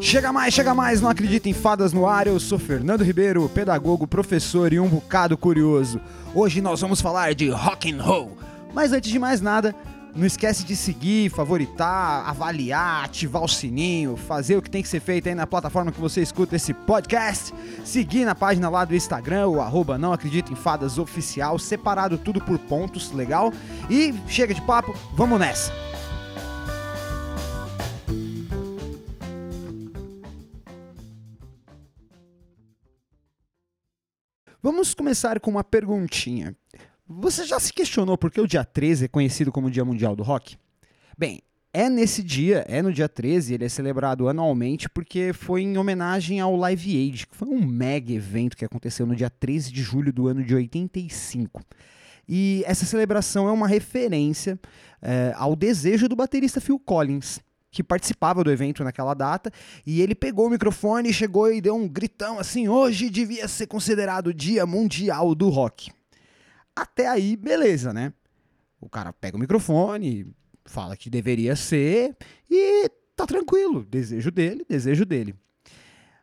Chega mais, chega mais, não acredita em fadas no ar. Eu sou Fernando Ribeiro, pedagogo, professor e um bocado curioso. Hoje nós vamos falar de rock and roll. Mas antes de mais nada, não esquece de seguir, favoritar, avaliar, ativar o sininho, fazer o que tem que ser feito aí na plataforma que você escuta esse podcast. Seguir na página lá do Instagram, o arroba não acredito em fadas oficial, separado tudo por pontos, legal? E chega de papo, vamos nessa! Vamos começar com uma perguntinha. Você já se questionou por que o dia 13 é conhecido como Dia Mundial do Rock? Bem, é nesse dia, é no dia 13, ele é celebrado anualmente porque foi em homenagem ao Live Aid, que foi um mega evento que aconteceu no dia 13 de julho do ano de 85. E essa celebração é uma referência é, ao desejo do baterista Phil Collins que participava do evento naquela data, e ele pegou o microfone e chegou e deu um gritão assim: hoje devia ser considerado o Dia Mundial do Rock. Até aí, beleza, né? O cara pega o microfone, fala que deveria ser e tá tranquilo. Desejo dele, desejo dele.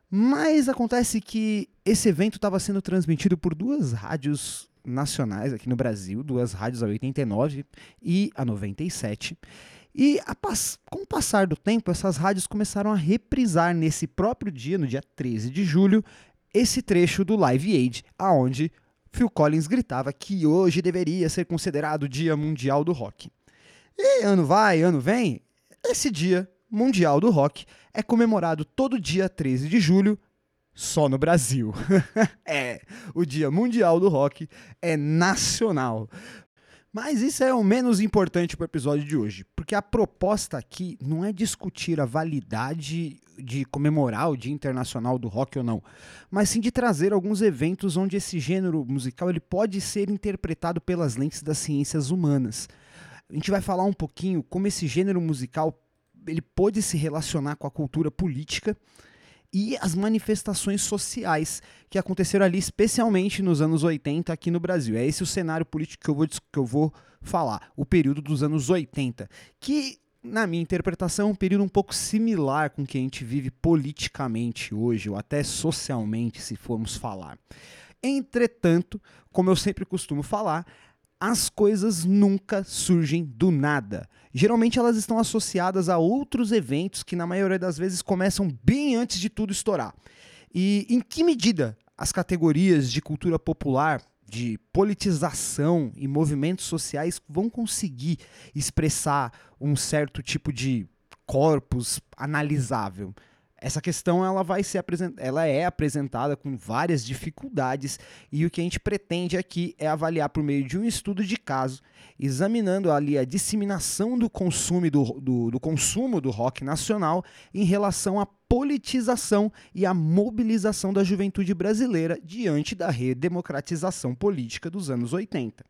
Mas acontece que esse evento estava sendo transmitido por duas rádios nacionais aqui no Brasil, duas rádios a 89 e a 97. E a, com o passar do tempo, essas rádios começaram a reprisar nesse próprio dia, no dia 13 de julho, esse trecho do Live Aid, aonde Phil Collins gritava que hoje deveria ser considerado o Dia Mundial do Rock. E ano vai, ano vem, esse Dia Mundial do Rock é comemorado todo dia 13 de julho, só no Brasil. é, o Dia Mundial do Rock é nacional. Mas isso é o menos importante para o episódio de hoje, porque a proposta aqui não é discutir a validade de comemorar o Dia Internacional do Rock ou não, mas sim de trazer alguns eventos onde esse gênero musical ele pode ser interpretado pelas lentes das ciências humanas. A gente vai falar um pouquinho como esse gênero musical ele pode se relacionar com a cultura política e as manifestações sociais que aconteceram ali, especialmente nos anos 80 aqui no Brasil. É esse o cenário político que eu vou, que eu vou falar, o período dos anos 80, que na minha interpretação, é um período um pouco similar com o que a gente vive politicamente hoje, ou até socialmente, se formos falar. Entretanto, como eu sempre costumo falar, as coisas nunca surgem do nada. Geralmente elas estão associadas a outros eventos que, na maioria das vezes, começam bem antes de tudo estourar. E em que medida as categorias de cultura popular, de politização e movimentos sociais vão conseguir expressar um certo tipo de corpus analisável? Essa questão ela vai ser ela é apresentada com várias dificuldades e o que a gente pretende aqui é avaliar por meio de um estudo de caso, examinando ali a disseminação do consumo do, do, do consumo do rock nacional em relação à politização e à mobilização da juventude brasileira diante da redemocratização política dos anos 80.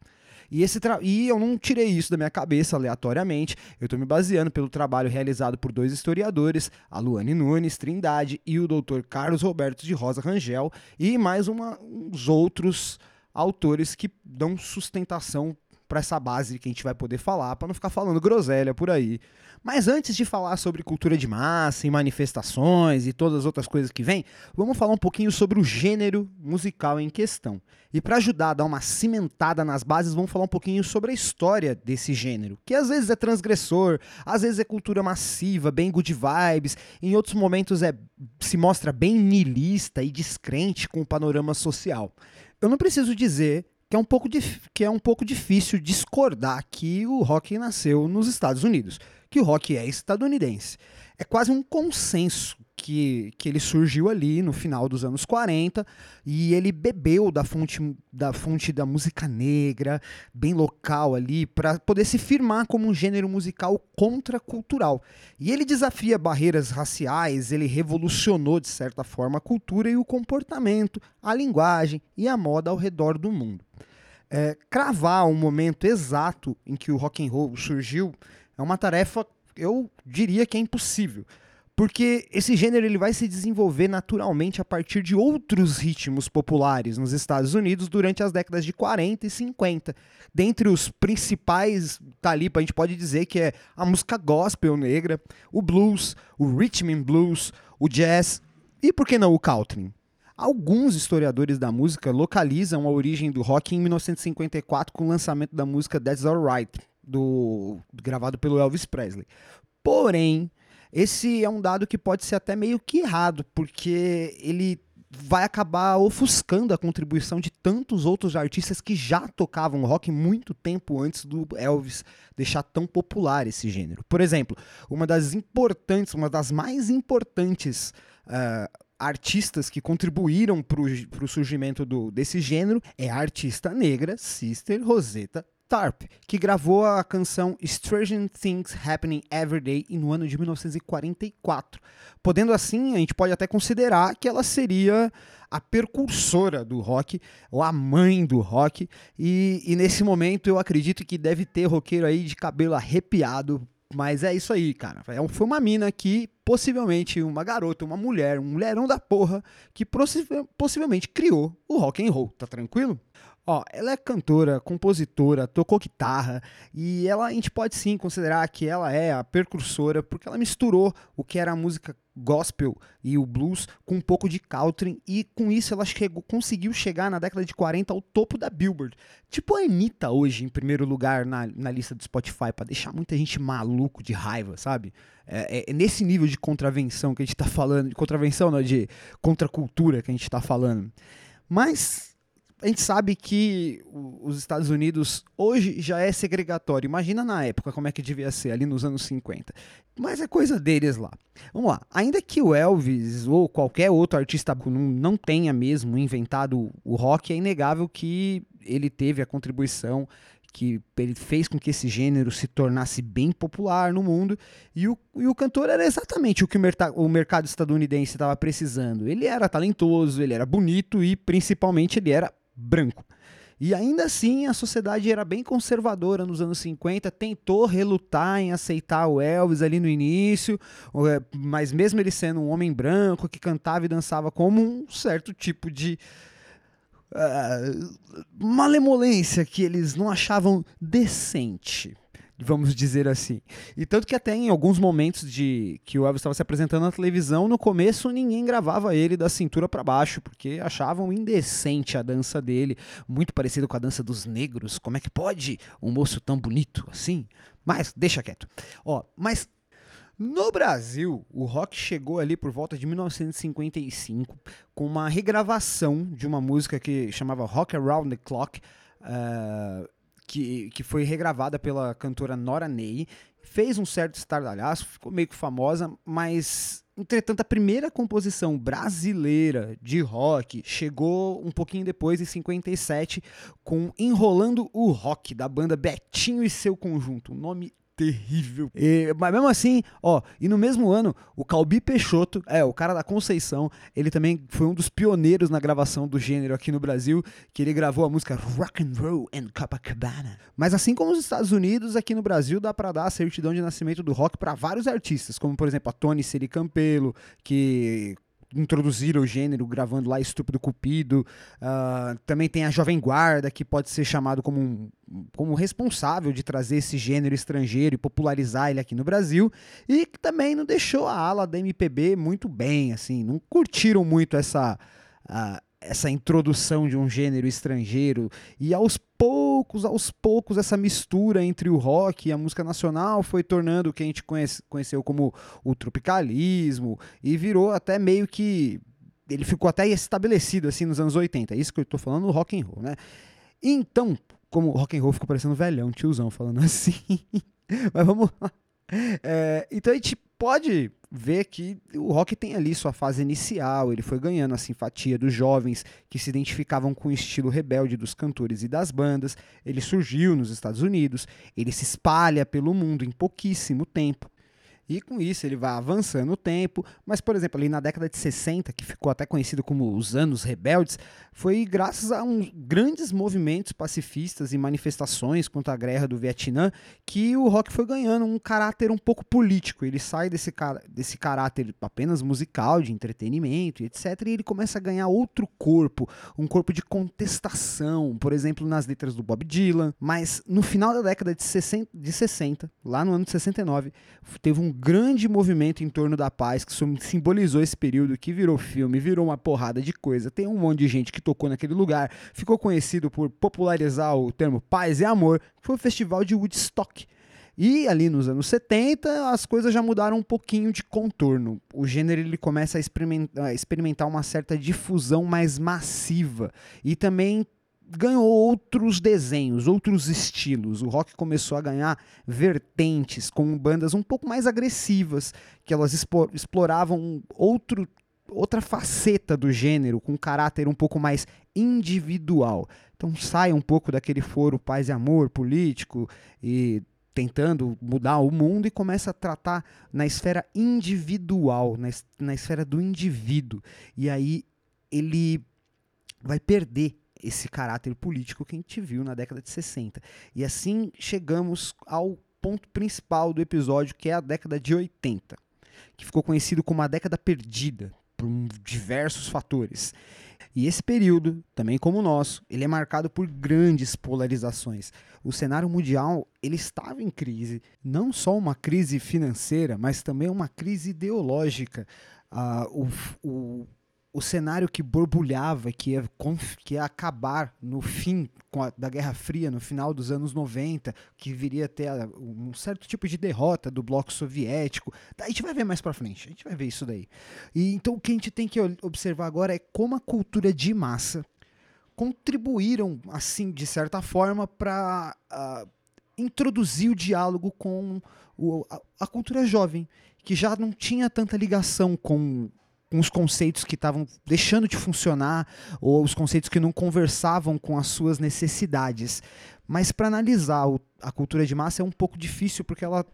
E, esse e eu não tirei isso da minha cabeça aleatoriamente, eu estou me baseando pelo trabalho realizado por dois historiadores, a Luane Nunes Trindade e o Dr. Carlos Roberto de Rosa Rangel, e mais uma, uns outros autores que dão sustentação para essa base que a gente vai poder falar, para não ficar falando groselha por aí. Mas antes de falar sobre cultura de massa e manifestações e todas as outras coisas que vêm, vamos falar um pouquinho sobre o gênero musical em questão. E para ajudar a dar uma cimentada nas bases, vamos falar um pouquinho sobre a história desse gênero, que às vezes é transgressor, às vezes é cultura massiva, bem good vibes, em outros momentos é se mostra bem niilista e descrente com o panorama social. Eu não preciso dizer que é um pouco, que é um pouco difícil discordar que o rock nasceu nos Estados Unidos, que o rock é estadunidense. É quase um consenso que, que ele surgiu ali no final dos anos 40 e ele bebeu da fonte da, fonte da música negra, bem local ali, para poder se firmar como um gênero musical contracultural. E ele desafia barreiras raciais, ele revolucionou de certa forma a cultura e o comportamento, a linguagem e a moda ao redor do mundo. É, cravar um momento exato em que o rock and roll surgiu é uma tarefa, eu diria que é impossível, porque esse gênero ele vai se desenvolver naturalmente a partir de outros ritmos populares nos Estados Unidos durante as décadas de 40 e 50. Dentre os principais, tá ali, a gente pode dizer que é a música gospel negra, o blues, o rhythm and blues, o jazz e por que não o country. Alguns historiadores da música localizam a origem do rock em 1954 com o lançamento da música That's Alright, do gravado pelo Elvis Presley. Porém, esse é um dado que pode ser até meio que errado, porque ele vai acabar ofuscando a contribuição de tantos outros artistas que já tocavam rock muito tempo antes do Elvis deixar tão popular esse gênero. Por exemplo, uma das importantes, uma das mais importantes uh, artistas que contribuíram para o surgimento do, desse gênero é a artista negra Sister Rosetta Tarp, que gravou a canção Strange Things Happening Every Day no ano de 1944. Podendo assim, a gente pode até considerar que ela seria a precursora do rock, ou a mãe do rock, e, e nesse momento eu acredito que deve ter roqueiro aí de cabelo arrepiado mas é isso aí, cara. É foi uma mina que, possivelmente, uma garota, uma mulher, um mulherão da porra, que possivelmente criou o rock and roll, tá tranquilo? Ó, ela é cantora, compositora, tocou guitarra e ela a gente pode sim considerar que ela é a precursora porque ela misturou o que era a música gospel e o blues com um pouco de country e com isso ela chegou, conseguiu chegar na década de 40 ao topo da Billboard. Tipo a Anitta hoje em primeiro lugar na, na lista do Spotify para deixar muita gente maluco de raiva, sabe? É, é, é, nesse nível de contravenção que a gente tá falando, de contravenção, não, de contracultura que a gente tá falando. Mas a gente sabe que os Estados Unidos hoje já é segregatório. Imagina na época como é que devia ser, ali nos anos 50. Mas é coisa deles lá. Vamos lá. Ainda que o Elvis ou qualquer outro artista não, tenha mesmo inventado o rock, é inegável que ele teve a contribuição que ele fez com que esse gênero se tornasse bem popular no mundo. E o, e o cantor era exatamente o que o, o mercado estadunidense estava precisando. Ele era talentoso, ele era bonito e principalmente ele era branco. E ainda assim, a sociedade era bem conservadora nos anos 50, tentou relutar em aceitar o Elvis ali no início, é, mas mesmo ele sendo um homem branco que cantava e dançava como um certo tipo de uh, malemolência que eles não achavam decente vamos dizer assim. E tanto que até em alguns momentos de que o Elvis estava se apresentando na televisão, no começo ninguém gravava ele da cintura para baixo, porque achavam indecente a dança dele, muito parecido com a dança dos negros. Como é que pode um moço tão bonito assim? Mas deixa quieto. Ó, mas no Brasil, o rock chegou ali por volta de 1955 com uma regravação de uma música que chamava Rock Around the Clock. Uh, que, que foi regravada pela cantora Nora Ney, fez um certo estardalhaço, ficou meio que famosa, mas entretanto a primeira composição brasileira de rock chegou um pouquinho depois, em 57, com Enrolando o Rock, da banda Betinho e seu conjunto, um nome terrível. E, mas mesmo assim, ó, e no mesmo ano, o Calbi Peixoto, é, o cara da Conceição, ele também foi um dos pioneiros na gravação do gênero aqui no Brasil, que ele gravou a música Rock and Roll and Copacabana. Mas assim como os Estados Unidos, aqui no Brasil dá para dar a certidão de nascimento do rock para vários artistas, como por exemplo a Tony Seri Campelo, que introduziram o gênero gravando lá Estúpido Cupido. Uh, também tem a Jovem Guarda, que pode ser chamado como, um, como responsável de trazer esse gênero estrangeiro e popularizar ele aqui no Brasil. E que também não deixou a ala da MPB muito bem, assim, não curtiram muito essa. Uh, essa introdução de um gênero estrangeiro e aos poucos, aos poucos essa mistura entre o rock e a música nacional foi tornando o que a gente conhece, conheceu como o tropicalismo e virou até meio que ele ficou até estabelecido assim nos anos 80. É isso que eu estou falando, rock and roll, né? Então, como rock and roll ficou parecendo velhão, tiozão falando assim. Mas vamos lá. É, então a gente pode ver que o rock tem ali sua fase inicial, ele foi ganhando a simpatia dos jovens que se identificavam com o estilo rebelde dos cantores e das bandas, ele surgiu nos Estados Unidos, ele se espalha pelo mundo em pouquíssimo tempo. E com isso ele vai avançando o tempo, mas por exemplo, ali na década de 60, que ficou até conhecido como os anos rebeldes, foi graças a uns grandes movimentos pacifistas e manifestações contra a guerra do Vietnã que o rock foi ganhando um caráter um pouco político. Ele sai desse, desse caráter apenas musical, de entretenimento, etc, e ele começa a ganhar outro corpo, um corpo de contestação, por exemplo, nas letras do Bob Dylan, mas no final da década de 60, de 60 lá no ano de 69, teve um grande movimento em torno da paz que simbolizou esse período que virou filme, virou uma porrada de coisa. Tem um monte de gente que tocou naquele lugar, ficou conhecido por popularizar o termo paz e amor, foi o festival de Woodstock. E ali nos anos 70, as coisas já mudaram um pouquinho de contorno. O gênero ele começa a experimentar uma certa difusão mais massiva e também ganhou outros desenhos, outros estilos. O rock começou a ganhar vertentes com bandas um pouco mais agressivas, que elas exploravam outro, outra faceta do gênero, com um caráter um pouco mais individual. Então sai um pouco daquele foro paz e amor político e tentando mudar o mundo e começa a tratar na esfera individual, na, na esfera do indivíduo. E aí ele vai perder esse caráter político que a gente viu na década de 60. E assim chegamos ao ponto principal do episódio, que é a década de 80, que ficou conhecido como a década perdida por diversos fatores. E esse período, também como o nosso, ele é marcado por grandes polarizações. O cenário mundial ele estava em crise, não só uma crise financeira, mas também uma crise ideológica. O, o, o cenário que borbulhava, que ia, que ia acabar no fim a, da Guerra Fria, no final dos anos 90, que viria a ter um certo tipo de derrota do bloco soviético. A gente vai ver mais para frente, a gente vai ver isso daí. E então o que a gente tem que observar agora é como a cultura de massa contribuíram, assim, de certa forma, para uh, ah, introduzir o diálogo com o, a, a cultura jovem, que já não tinha tanta ligação com os conceitos que estavam deixando de funcionar ou os conceitos que não conversavam com as suas necessidades. Mas para analisar o, a cultura de massa é um pouco difícil porque ela,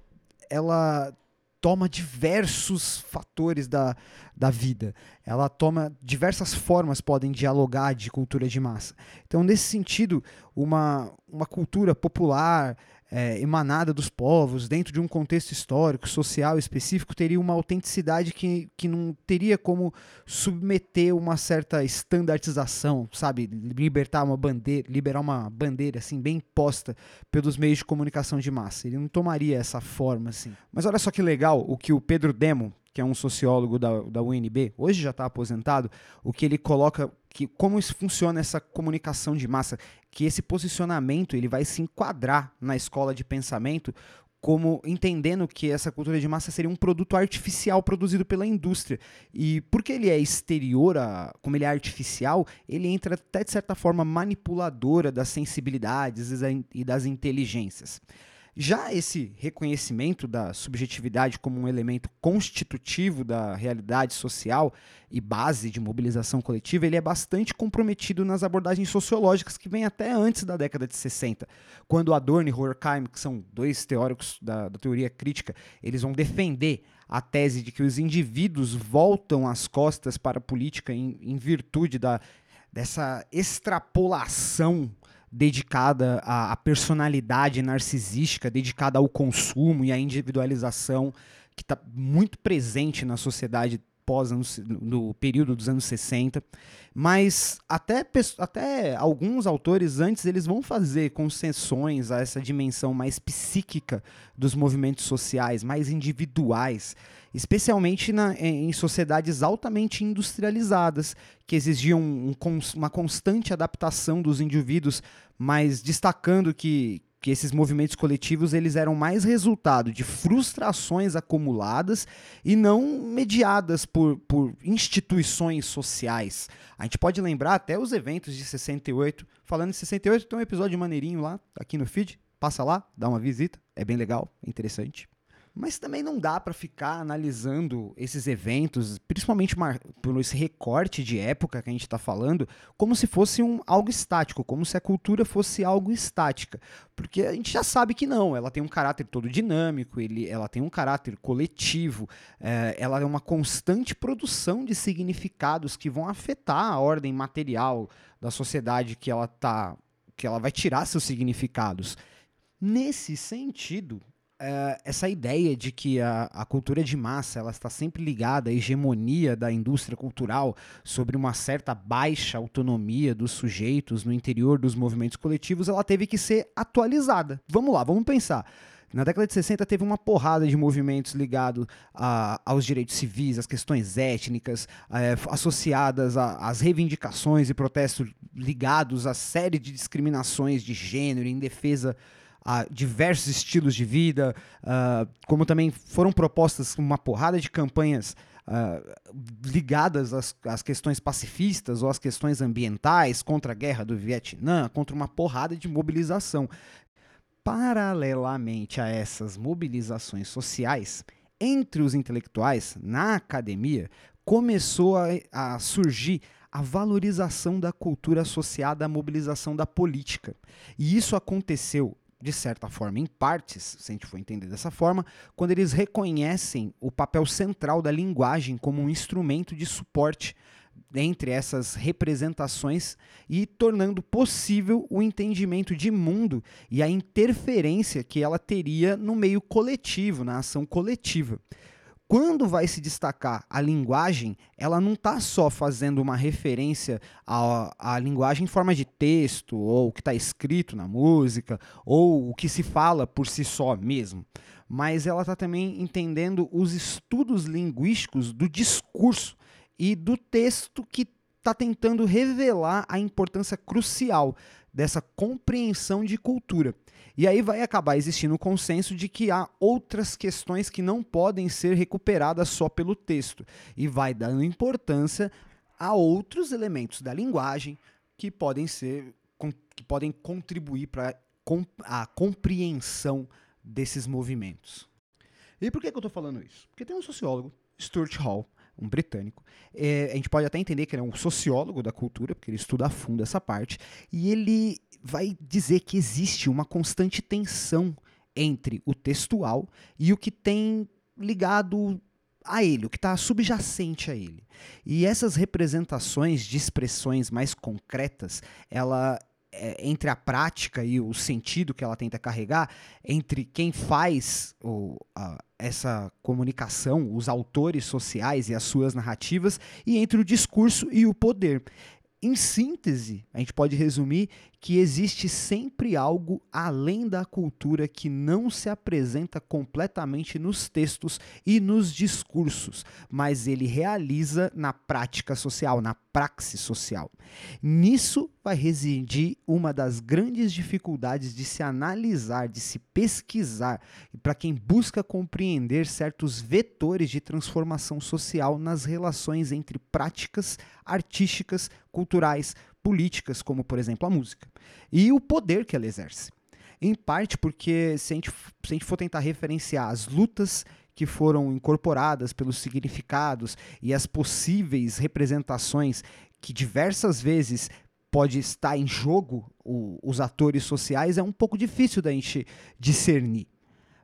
ela toma diversos fatores da, da vida. Ela toma diversas formas podem dialogar de cultura de massa. Então, nesse sentido, uma, uma cultura popular, é, emanada dos povos, dentro de um contexto histórico, social específico, teria uma autenticidade que, que não teria como submeter uma certa estandartização, sabe? Libertar uma bandeira, liberar uma bandeira assim bem posta pelos meios de comunicação de massa. Ele não tomaria essa forma assim. Mas olha só que legal o que o Pedro Demo, que é um sociólogo da, da UNB, hoje já está aposentado, o que ele coloca que como funciona essa comunicação de massa, que esse posicionamento ele vai se enquadrar na escola de pensamento como entendendo que essa cultura de massa seria um produto artificial produzido pela indústria. E porque ele é exterior, a, como ele é artificial, ele entra até de certa forma manipuladora das sensibilidades e das inteligências. Já esse reconhecimento da subjetividade como um elemento constitutivo da realidade social e base de mobilização coletiva, ele é bastante comprometido nas abordagens sociológicas que vêm até antes da década de 60, quando Adorno e Horkheim, que são dois teóricos da, da teoria crítica, eles vão defender a tese de que os indivíduos voltam as costas para a política em, em virtude da, dessa extrapolação dedicada à, à personalidade narcisística, dedicada ao consumo e à individualização que está muito presente na sociedade pós anos, no período dos anos 60, mas até, até alguns autores antes eles vão fazer concessões a essa dimensão mais psíquica dos movimentos sociais, mais individuais, especialmente na, em sociedades altamente industrializadas, que exigiam um, uma constante adaptação dos indivíduos, mas destacando que, que esses movimentos coletivos eles eram mais resultado de frustrações acumuladas e não mediadas por, por instituições sociais. A gente pode lembrar até os eventos de 68. Falando em 68, tem um episódio maneirinho lá, aqui no feed. Passa lá, dá uma visita, é bem legal, é interessante. Mas também não dá para ficar analisando esses eventos, principalmente por esse recorte de época que a gente está falando, como se fosse um, algo estático, como se a cultura fosse algo estática. Porque a gente já sabe que não, ela tem um caráter todo dinâmico, ele, ela tem um caráter coletivo, é, ela é uma constante produção de significados que vão afetar a ordem material da sociedade que ela tá, que ela vai tirar seus significados. Nesse sentido, uh, essa ideia de que a, a, cultura de massa ela está sempre ligada à hegemonia da indústria cultural sobre uma certa baixa autonomia dos sujeitos no interior dos movimentos coletivos, ela teve que ser atualizada. Vamos lá, vamos pensar. Na década de 60 teve uma porrada de movimentos ligados aos direitos civis, às questões étnicas, é, associadas às reivindicações e protestos ligados a série de discriminações de gênero em defesa a diversos estilos de vida, uh, como também foram propostas uma porrada de campanhas uh, ligadas às, às, questões pacifistas ou às questões ambientais, contra a guerra do Vietnã, contra uma porrada de mobilização. Paralelamente a essas mobilizações sociais, entre os intelectuais, na academia, começou a, a surgir a valorização da cultura associada à mobilização da política. E isso aconteceu de certa forma, em partes, se a gente for entender dessa forma, quando eles reconhecem o papel central da linguagem como um instrumento de suporte entre essas representações e tornando possível o entendimento de mundo e a interferência que ela teria no meio coletivo, na ação coletiva quando vai se destacar a linguagem, ela não está só fazendo uma referência à, à linguagem em forma de texto, ou o que está escrito na música, ou o que se fala por si só mesmo, mas ela está também entendendo os estudos linguísticos do discurso e do texto que está tentando revelar a importância crucial dessa compreensão de cultura. E aí vai acabar existindo o consenso de que há outras questões que não podem ser recuperadas só pelo texto, e vai dando importância a outros elementos da linguagem que podem ser que podem contribuir para a compreensão desses movimentos. E por que, que eu estou falando isso? Porque tem um sociólogo, Stuart Hall, um britânico. É, a gente pode até entender que ele é um sociólogo da cultura, porque ele estuda a fundo essa parte, e ele vai dizer que existe uma constante tensão entre o textual e o que tem ligado a ele, o que está subjacente a ele. E essas representações de expressões mais concretas, ela é, entre a prática e o sentido que ela tenta carregar, entre quem faz o, a, essa comunicação, os autores sociais e as suas narrativas, e entre o discurso e o poder. Em síntese, a gente pode resumir que existe sempre algo além da cultura que não se apresenta completamente nos textos e nos discursos, mas ele realiza na prática social, na praxis social. Nisso vai residir uma das grandes dificuldades de se analisar, de se pesquisar, e para quem busca compreender certos vetores de transformação social nas relações entre práticas artísticas, culturais, políticas, como por exemplo a música, e o poder que ela exerce. Em parte porque, se a gente, se a gente for tentar referenciar as lutas que foram incorporadas pelos significados e as possíveis representações que diversas vezes pode estar em jogo o, os atores sociais, é um pouco difícil da gente discernir.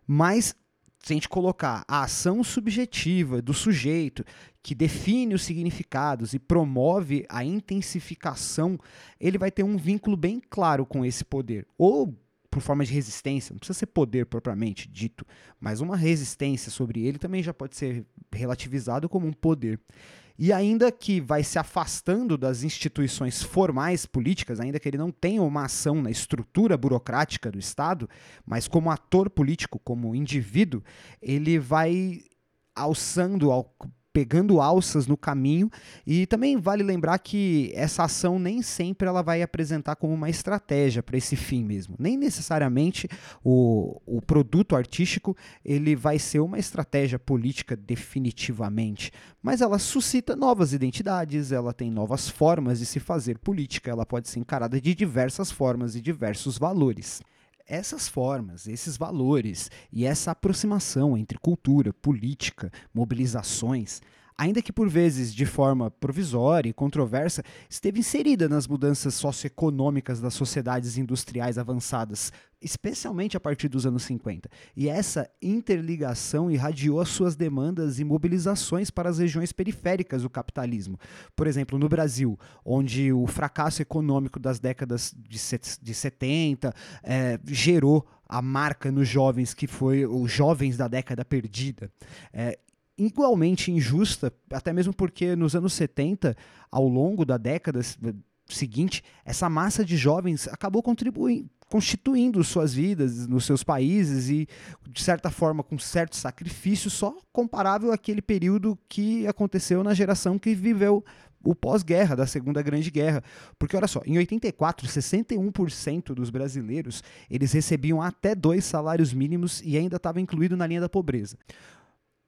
Mas se a gente colocar a ação subjetiva do sujeito, que define os significados e promove a intensificação, ele vai ter um vínculo bem claro com esse poder. Ou por forma de resistência, não precisa ser poder propriamente dito, mas uma resistência sobre ele também já pode ser relativizado como um poder e ainda que vai se afastando das instituições formais políticas, ainda que ele não tenha uma ação na estrutura burocrática do Estado, mas como ator político, como indivíduo, ele vai alçando, pegando alças no caminho. E também vale lembrar que essa ação nem sempre ela vai apresentar como uma estratégia para esse fim mesmo. Nem necessariamente o, o produto artístico ele vai ser uma estratégia política definitivamente, mas ela suscita novas identidades, ela tem novas formas de se fazer política, ela pode ser encarada de diversas formas e diversos valores essas formas, esses valores e essa aproximação entre cultura, política, mobilizações ainda que por vezes de forma provisória e controversa, esteve inserida nas mudanças socioeconômicas das sociedades industriais avançadas, especialmente a partir dos anos 50. E essa interligação irradiou as suas demandas e mobilizações para as regiões periféricas do capitalismo. Por exemplo, no Brasil, onde o fracasso econômico das décadas de 70 é, gerou a marca nos jovens que foi os jovens da década perdida. É, igualmente injusta, até mesmo porque nos anos 70, ao longo da década seguinte, essa massa de jovens acabou contribuindo, constituindo suas vidas nos seus países e, de certa forma, com certo sacrifício, só comparável àquele período que aconteceu na geração que viveu o pós-guerra, da Segunda Grande Guerra. Porque, olha só, em 84, 61% dos brasileiros eles recebiam até dois salários mínimos e ainda estava incluído na linha da pobreza.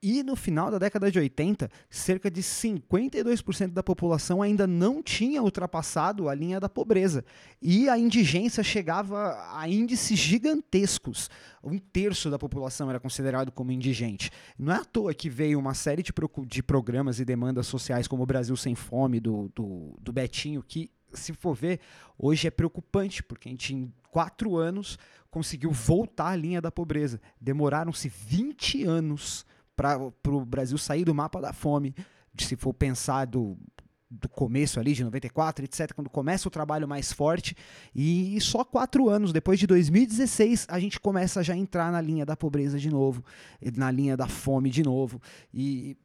E no final da década de 80, cerca de 52% da população ainda não tinha ultrapassado a linha da pobreza. E a indigência chegava a índices gigantescos. Um terço da população era considerado como indigente. Não é à toa que veio uma série de, de programas e demandas sociais, como o Brasil Sem Fome, do, do, do Betinho, que se for ver, hoje é preocupante, porque a gente em quatro anos conseguiu voltar à linha da pobreza. Demoraram-se 20 anos para o Brasil sair do mapa da fome, se for pensar do, do começo ali, de 94, etc., quando começa o trabalho mais forte, e só quatro anos depois de 2016 a gente começa já a entrar na linha da pobreza de novo, na linha da fome de novo, e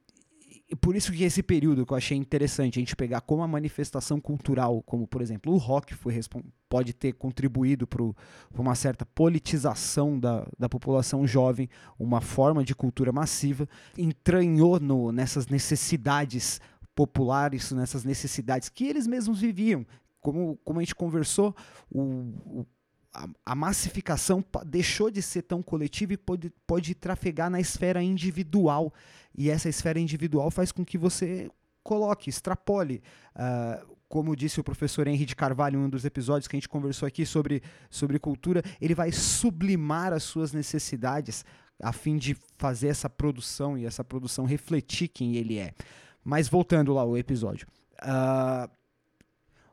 por isso que esse período que eu achei interessante a gente pegar como a manifestação cultural, como por exemplo o rock foi pode ter contribuído para uma certa politização da, da população jovem, uma forma de cultura massiva, entranhou no, nessas necessidades populares, nessas necessidades que eles mesmos viviam. Como, como a gente conversou, o, o a, massificação deixou de ser tão coletiva e pode, pode trafegar na esfera individual. E essa esfera individual faz com que você coloque, extrapole. Uh, como disse o professor Henry de Carvalho em um dos episódios que a gente conversou aqui sobre, sobre cultura, ele vai sublimar as suas necessidades a fim de fazer essa produção e essa produção refletir quem ele é. Mas voltando lá ao episódio. Uh,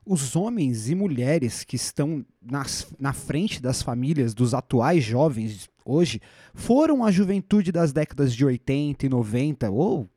os homens e mulheres que estão nas, na frente das famílias dos atuais jovens hoje foram a juventude das décadas de 80 e 90 ou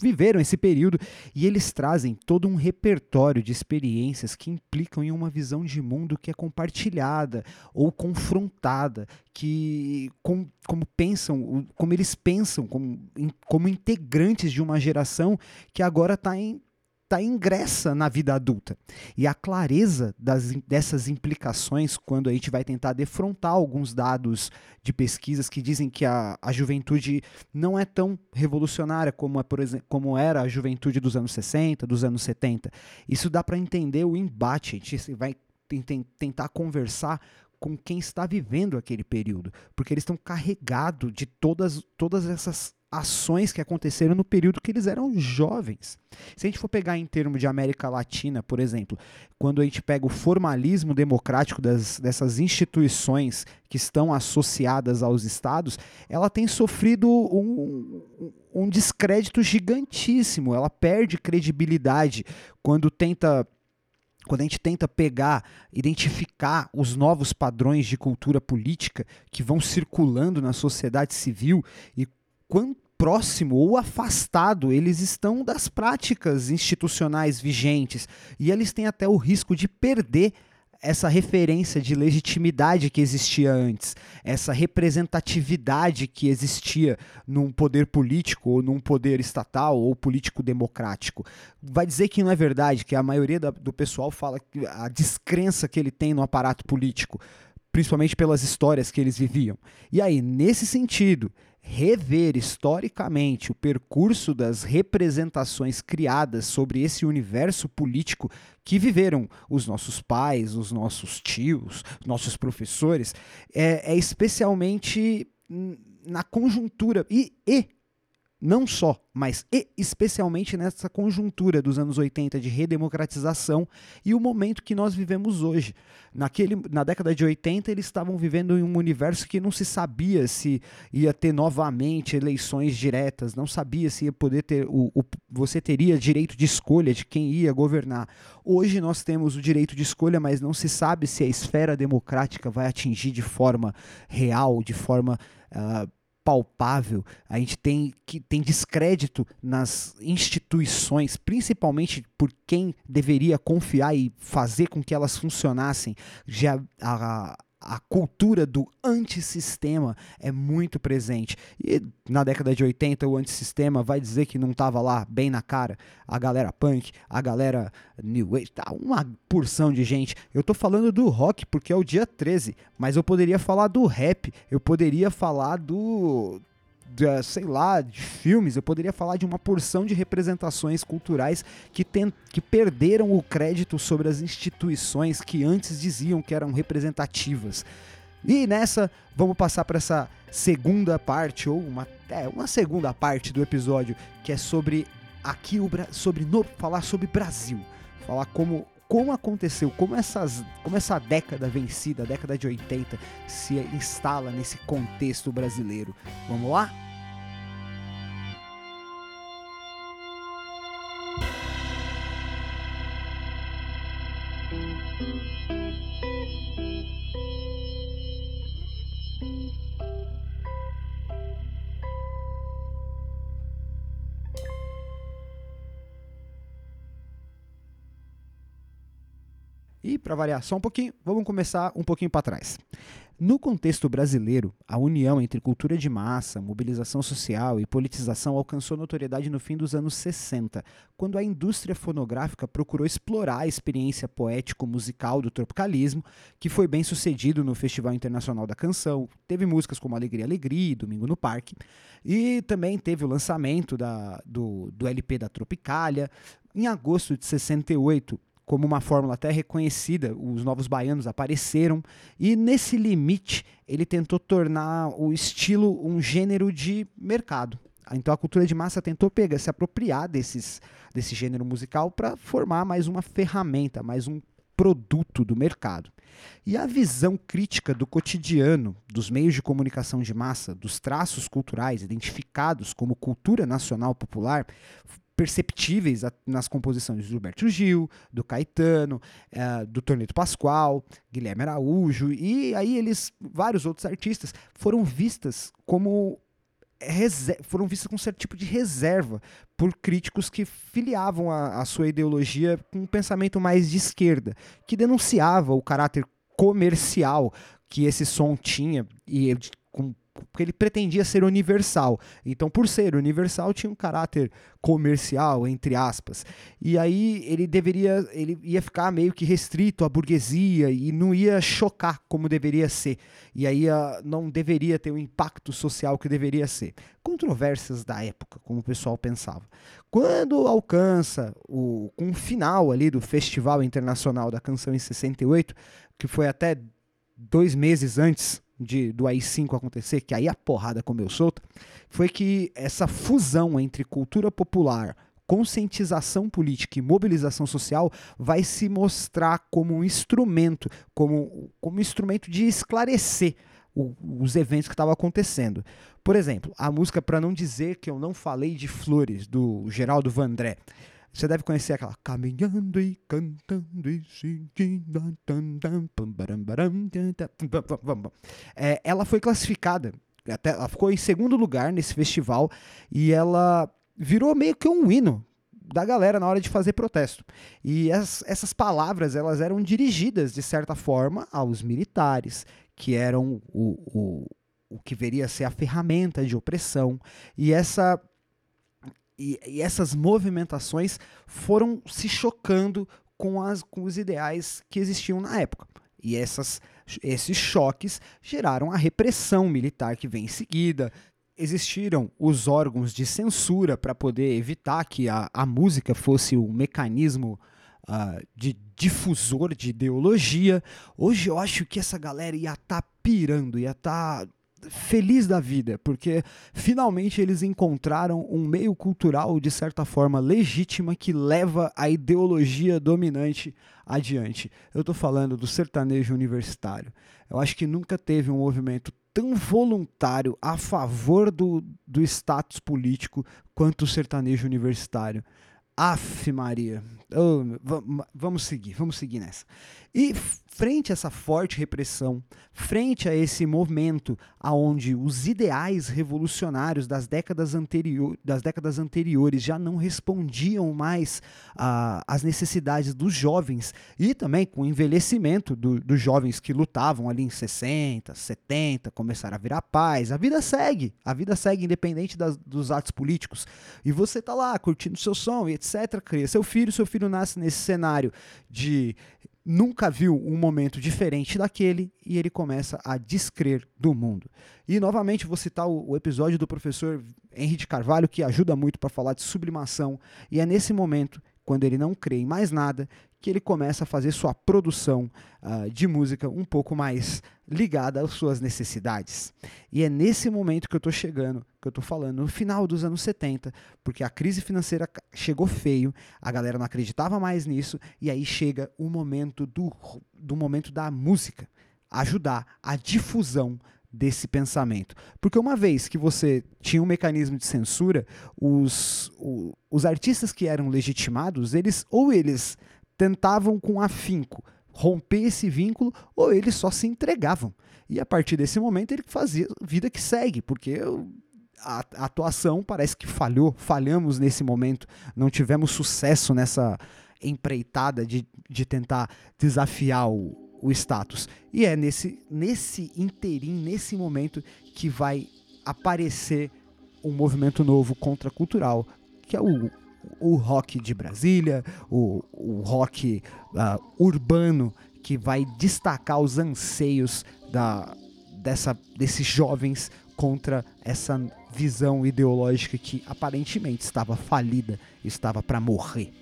viveram esse período e eles trazem todo um repertório de experiências que implicam em uma visão de mundo que é compartilhada ou confrontada, que com, como pensam, como eles pensam como, como integrantes de uma geração que agora está em está ingressa na vida adulta. E a clareza das, dessas implicações, quando a gente vai tentar defrontar alguns dados de pesquisas que dizem que a, a juventude não é tão revolucionária como, é, por exemplo, como era a juventude dos anos 60, dos anos 70. Isso dá para entender o embate. A gente vai tentar conversar com quem está vivendo aquele período, porque eles estão carregados de todas, todas essas ações que aconteceram no período que eles eram jovens. Se a gente for pegar em termos de América Latina, por exemplo, quando a gente pega o formalismo democrático das, dessas instituições que estão associadas aos estados, ela tem sofrido um, um descrédito gigantíssimo. Ela perde credibilidade quando tenta quando a gente tenta pegar, identificar os novos padrões de cultura política que vão circulando na sociedade civil e quão próximo ou afastado eles estão das práticas institucionais vigentes e eles têm até o risco de perder essa referência de legitimidade que existia antes, essa representatividade que existia num poder político ou num poder estatal ou político democrático. Vai dizer que não é verdade, que a maioria do pessoal fala que a descrença que ele tem no aparato político, principalmente pelas histórias que eles viviam. E aí, nesse sentido, rever historicamente o percurso das representações criadas sobre esse universo político que viveram os nossos pais, os nossos tios, nossos professores, é, é especialmente na conjuntura e, e não só, mas especialmente nessa conjuntura dos anos 80 de redemocratização e o momento que nós vivemos hoje. Naquele, na década de 80, eles estavam vivendo em um universo que não se sabia se ia ter novamente eleições diretas, não sabia se ia poder ter o, o você teria direito de escolha de quem ia governar. Hoje nós temos o direito de escolha, mas não se sabe se a esfera democrática vai atingir de forma real, de forma uh, palpável, a gente tem que tem descrédito nas instituições, principalmente por quem deveria confiar e fazer com que elas funcionassem. Já a, a cultura do antissistema é muito presente. E na década de 80, o antissistema vai dizer que não estava lá bem na cara. A galera punk, a galera new age, tá uma porção de gente. Eu tô falando do rock porque é o dia 13, mas eu poderia falar do rap, eu poderia falar do sei lá, de filmes, eu poderia falar de uma porção de representações culturais que, tem, que perderam o crédito sobre as instituições que antes diziam que eram representativas. E nessa, vamos passar para essa segunda parte, ou uma, é, uma segunda parte do episódio, que é sobre aqui o sobre no, falar sobre Brasil. Falar como como aconteceu, como, essas, como essa década vencida, a década de 80, se instala nesse contexto brasileiro. Vamos lá? E para variar só um pouquinho, vamos começar um pouquinho para trás. No contexto brasileiro, a união entre cultura de massa, mobilização social e politização alcançou notoriedade no fim dos anos 60, quando a indústria fonográfica procurou explorar a experiência poético-musical do tropicalismo, que foi bem sucedido no Festival Internacional da Canção. Teve músicas como Alegria Alegria e Domingo no Parque, e também teve o lançamento da, do, do LP da Tropicália. Em agosto de 68, como uma fórmula até reconhecida, os novos baianos apareceram e nesse limite ele tentou tornar o estilo um gênero de mercado. Então a cultura de massa tentou pegar, se apropriar desses, desse gênero musical para formar mais uma ferramenta, mais um produto do mercado. E a visão crítica do cotidiano, dos meios de comunicação de massa, dos traços culturais identificados como cultura nacional popular, perceptíveis nas composições do Gilberto Gil, do Caetano, uh, do Torneto Pascoal, Guilherme Araújo e aí eles, vários outros artistas, foram vistas como foram vistas com certo tipo de reserva por críticos que filiavam a, a sua ideologia com um pensamento mais de esquerda, que denunciava o caráter comercial que esse som tinha e porque ele pretendia ser universal. Então, por ser universal, tinha um caráter comercial, entre aspas. E aí ele deveria, ele ia ficar meio que restrito à burguesia e não ia chocar como deveria ser. E aí uh, não deveria ter o impacto social que deveria ser. Controvérsias da época, como o pessoal pensava. Quando alcança o com o final ali do Festival Internacional da Canção em 68, que foi até dois meses antes de, do AI-5 acontecer, que aí a porrada comeu solta, foi que essa fusão entre cultura popular, conscientização política e mobilização social vai se mostrar como um instrumento, como, como um instrumento de esclarecer o, os eventos que estavam acontecendo. Por exemplo, a música Para Não Dizer Que Eu Não Falei de Flores, do Geraldo Vandré. Você deve conhecer aquela Caminhando e cantando e sentindo. É, ela foi classificada, até, ela ficou em segundo lugar nesse festival e ela virou meio que um hino da galera na hora de fazer protesto. E as, essas palavras elas eram dirigidas, de certa forma, aos militares, que eram o, o, o que veria ser a ferramenta de opressão. E essa e, e essas movimentações foram se chocando com, as, com os ideais que existiam na época. E essas, esses choques geraram a repressão militar que vem em seguida. Existiram os órgãos de censura para poder evitar que a, a música fosse um mecanismo uh, de difusor de ideologia. Hoje eu acho que essa galera ia estar tá pirando, ia estar tá feliz da vida, porque finalmente eles encontraram um meio cultural, de certa forma, legítima que leva a ideologia dominante adiante. Eu estou falando do sertanejo universitário. Eu acho que nunca teve um movimento tão voluntário a favor do, do status político quanto o sertanejo universitário. Aff, Maria. Oh, vamos seguir, vamos seguir nessa. E frente a essa forte repressão, frente a esse movimento aonde os ideais revolucionários das décadas, anterior, das décadas anteriores já não respondiam mais às necessidades dos jovens e também com o envelhecimento do, dos jovens que lutavam ali em 60, 70, começaram a virar paz. A vida segue, a vida segue independente das, dos atos políticos. E você tá lá curtindo seu som e etc. Cria seu filho, seu filho nasce nesse cenário de nunca viu um momento diferente daquele e ele começa a descrer do mundo. E novamente vou citar o, o episódio do professor Henrique Carvalho, que ajuda muito para falar de sublimação, e é nesse momento, quando ele não crê em mais nada, que ele começa a fazer sua produção uh, de música um pouco mais ligada às suas necessidades. E é nesse momento que eu estou chegando, que eu estou falando, no final dos anos 70, porque a crise financeira chegou feio, a galera não acreditava mais nisso, e aí chega o momento do, do momento da música, ajudar a difusão desse pensamento. Porque uma vez que você tinha um mecanismo de censura, os, os, os artistas que eram legitimados, eles ou eles tentavam com afinco romper esse vínculo ou eles só se entregavam. E a partir desse momento ele fazia vida que segue, porque a, atuação parece que falhou, falhamos nesse momento, não tivemos sucesso nessa empreitada de, de tentar desafiar o, o status. E é nesse, nesse interim, nesse momento, que vai aparecer um movimento novo contracultural, que é o o rock de Brasília, o, o rock uh, urbano que vai destacar os anseios da, dessa, desses jovens contra essa visão ideológica que aparentemente estava falida, estava para morrer.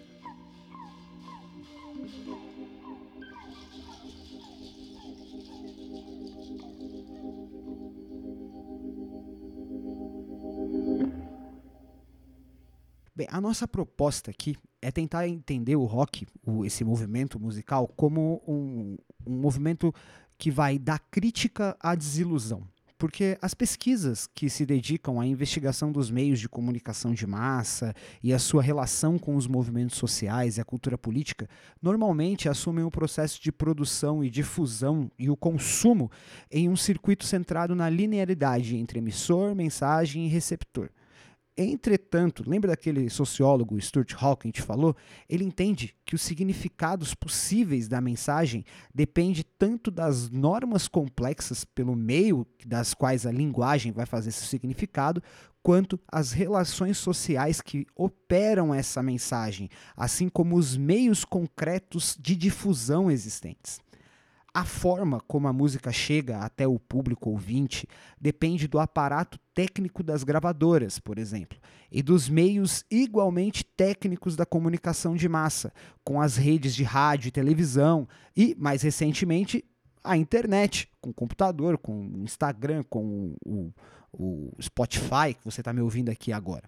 Bem, a nossa proposta aqui é tentar entender o rock, o, esse movimento musical, como um, um movimento que vai dar crítica à desilusão. Porque as pesquisas que se dedicam à investigação dos meios de comunicação de massa e a sua relação com os movimentos sociais e a cultura política normalmente assumem o processo de produção e difusão e o consumo em um circuito centrado na linearidade entre emissor, mensagem e receptor. Entretanto, lembra daquele sociólogo Stuart Hall que gente falou? Ele entende que os significados possíveis da mensagem depende tanto das normas complexas pelo meio das quais a linguagem vai fazer esse significado, quanto as relações sociais que operam essa mensagem, assim como os meios concretos de difusão existentes. A forma como a música chega até o público ouvinte depende do aparato técnico das gravadoras, por exemplo, e dos meios igualmente técnicos da comunicação de massa, com as redes de rádio e televisão e, mais recentemente, a internet, com o computador, com o Instagram, com o, o, o Spotify, que você está me ouvindo aqui agora.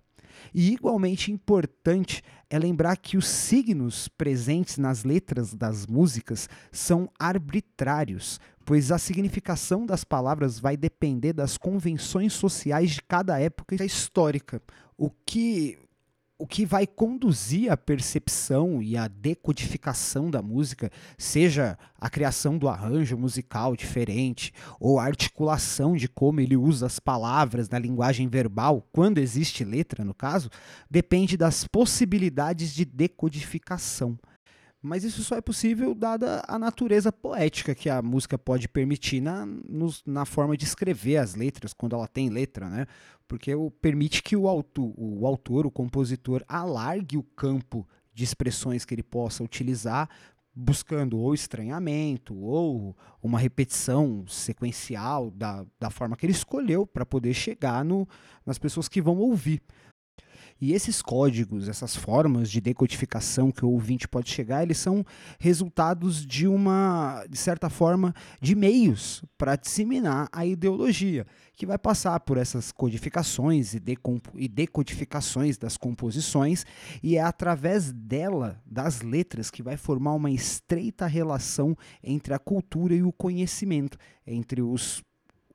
E igualmente importante é lembrar que os signos presentes nas letras das músicas são arbitrários, pois a significação das palavras vai depender das convenções sociais de cada época histórica. O que o que vai conduzir a percepção e a decodificação da música, seja a criação do arranjo musical diferente, ou a articulação de como ele usa as palavras na linguagem verbal, quando existe letra, no caso, depende das possibilidades de decodificação. Mas isso só é possível dada a natureza poética que a música pode permitir na, na forma de escrever as letras, quando ela tem letra, né? Porque o, permite que o, auto, o autor, o compositor, alargue o campo de expressões que ele possa utilizar, buscando ou estranhamento ou uma repetição sequencial da, da forma que ele escolheu para poder chegar no, nas pessoas que vão ouvir. E esses códigos, essas formas de decodificação que o ouvinte pode chegar, eles são resultados de uma, de certa forma, de meios para disseminar a ideologia, que vai passar por essas codificações e, e decodificações das composições, e é através dela, das letras, que vai formar uma estreita relação entre a cultura e o conhecimento, entre os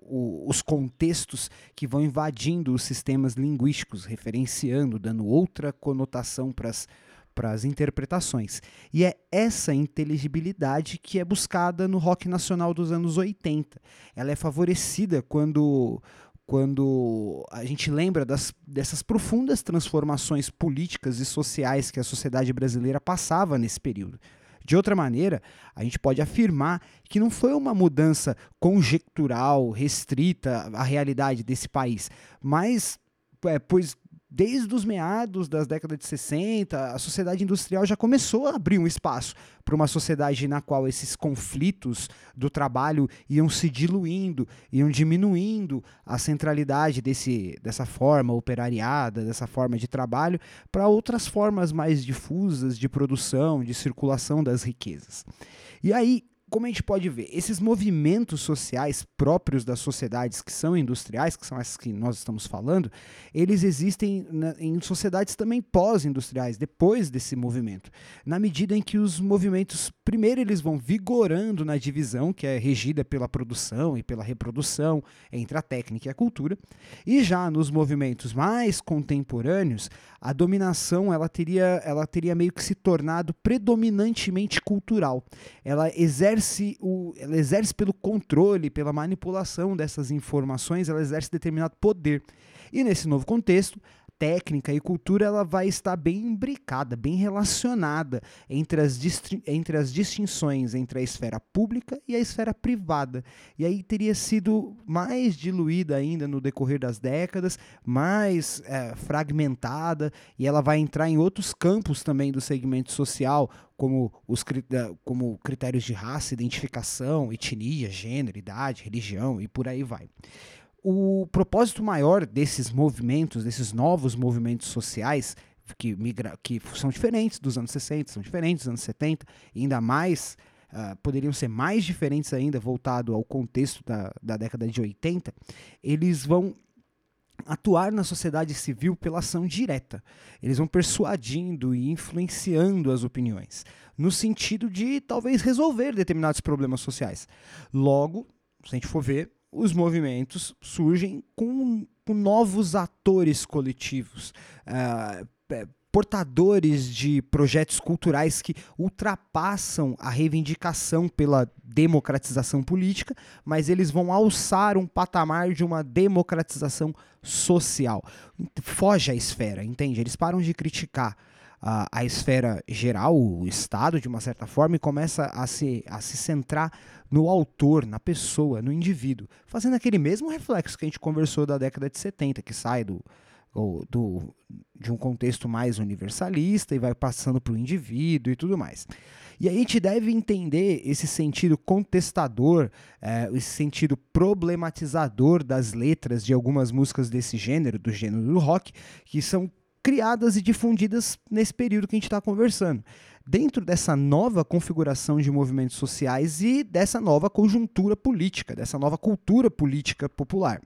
o, os contextos que vão invadindo os sistemas linguísticos, referenciando, dando outra conotação para as para as interpretações. E é essa inteligibilidade que é buscada no rock nacional dos anos 80. Ela é favorecida quando quando a gente lembra das, dessas profundas transformações políticas e sociais que a sociedade brasileira passava nesse período. De outra maneira, a gente pode afirmar que não foi uma mudança conjectural, restrita à realidade desse país, mas é, pois desde os meados das décadas de 60, a sociedade industrial já começou a abrir um espaço para uma sociedade na qual esses conflitos do trabalho iam se diluindo, iam diminuindo a centralidade desse, dessa forma operariada, dessa forma de trabalho, para outras formas mais difusas de produção, de circulação das riquezas. E aí, como a gente pode ver, esses movimentos sociais próprios das sociedades que são industriais, que são essas que nós estamos falando, eles existem na, em sociedades também pós-industriais, depois desse movimento. Na medida em que os movimentos, primeiro, eles vão vigorando na divisão, que é regida pela produção e pela reprodução entre a técnica e a cultura, e já nos movimentos mais contemporâneos, a dominação ela teria, ela teria meio que se tornado predominantemente cultural. Ela exerce exerce o, ela exerce pelo controle, pela manipulação dessas informações, ela exerce determinado poder. E nesse novo contexto, técnica e cultura ela vai estar bem imbricada, bem relacionada entre as, entre as distinções entre a esfera pública e a esfera privada. E aí teria sido mais diluída ainda no decorrer das décadas, mais é, fragmentada, e ela vai entrar em outros campos também do segmento social, como, os, como critérios de raça, identificação, etnia, gênero, idade, religião e por aí vai o propósito maior desses movimentos, desses novos movimentos sociais, que, migra que são diferentes dos anos 60, são diferentes dos anos 70, e ainda mais, uh, poderiam ser mais diferentes ainda, voltado ao contexto da, da década de 80, eles vão atuar na sociedade civil pela ação direta. Eles vão persuadindo e influenciando as opiniões, no sentido de talvez resolver determinados problemas sociais. Logo, se a gente for ver, os movimentos surgem com, com novos atores coletivos, uh, portadores de projetos culturais que ultrapassam a reivindicação pela democratização política, mas eles vão alçar um patamar de uma democratização social. Foge a esfera, entende? Eles param de criticar a, esfera geral, o Estado, de uma certa forma, e começa a se, a se centrar no autor, na pessoa, no indivíduo, fazendo aquele mesmo reflexo que a gente conversou da década de 70, que sai do, do, de um contexto mais universalista e vai passando para o indivíduo e tudo mais. E a gente deve entender esse sentido contestador, é, esse sentido problematizador das letras de algumas músicas desse gênero, do gênero do rock, que são criadas e difundidas nesse período que a gente está conversando. Dentro dessa nova configuração de movimentos sociais e dessa nova conjuntura política, dessa nova cultura política popular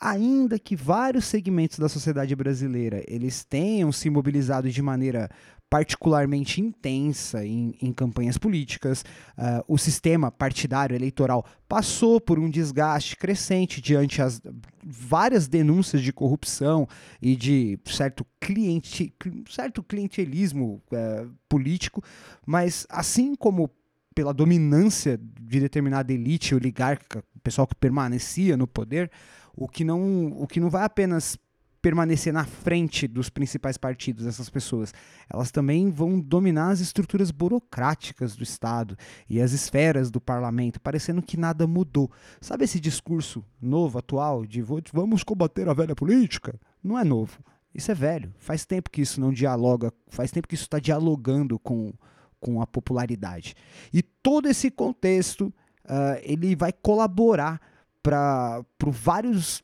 ainda que vários segmentos da sociedade brasileira eles tenham se mobilizado de maneira particularmente intensa em, em campanhas políticas. Uh, o sistema partidário eleitoral passou por um desgaste crescente diante as várias denúncias de corrupção e de certo, cliente, certo clientelismo uh, político, mas assim como pela dominância de determinada elite oligárquica, o pessoal que permanecia no poder, o que não, o que não vai apenas permanecer na frente dos principais partidos, essas pessoas. Elas também vão dominar as estruturas burocráticas do Estado e as esferas do parlamento, parecendo que nada mudou. Sabe esse discurso novo, atual, de vamos combater a velha política? Não é novo. Isso é velho. Faz tempo que isso não dialoga, faz tempo que isso está dialogando com, com a popularidade. E todo esse contexto uh, ele vai colaborar para vários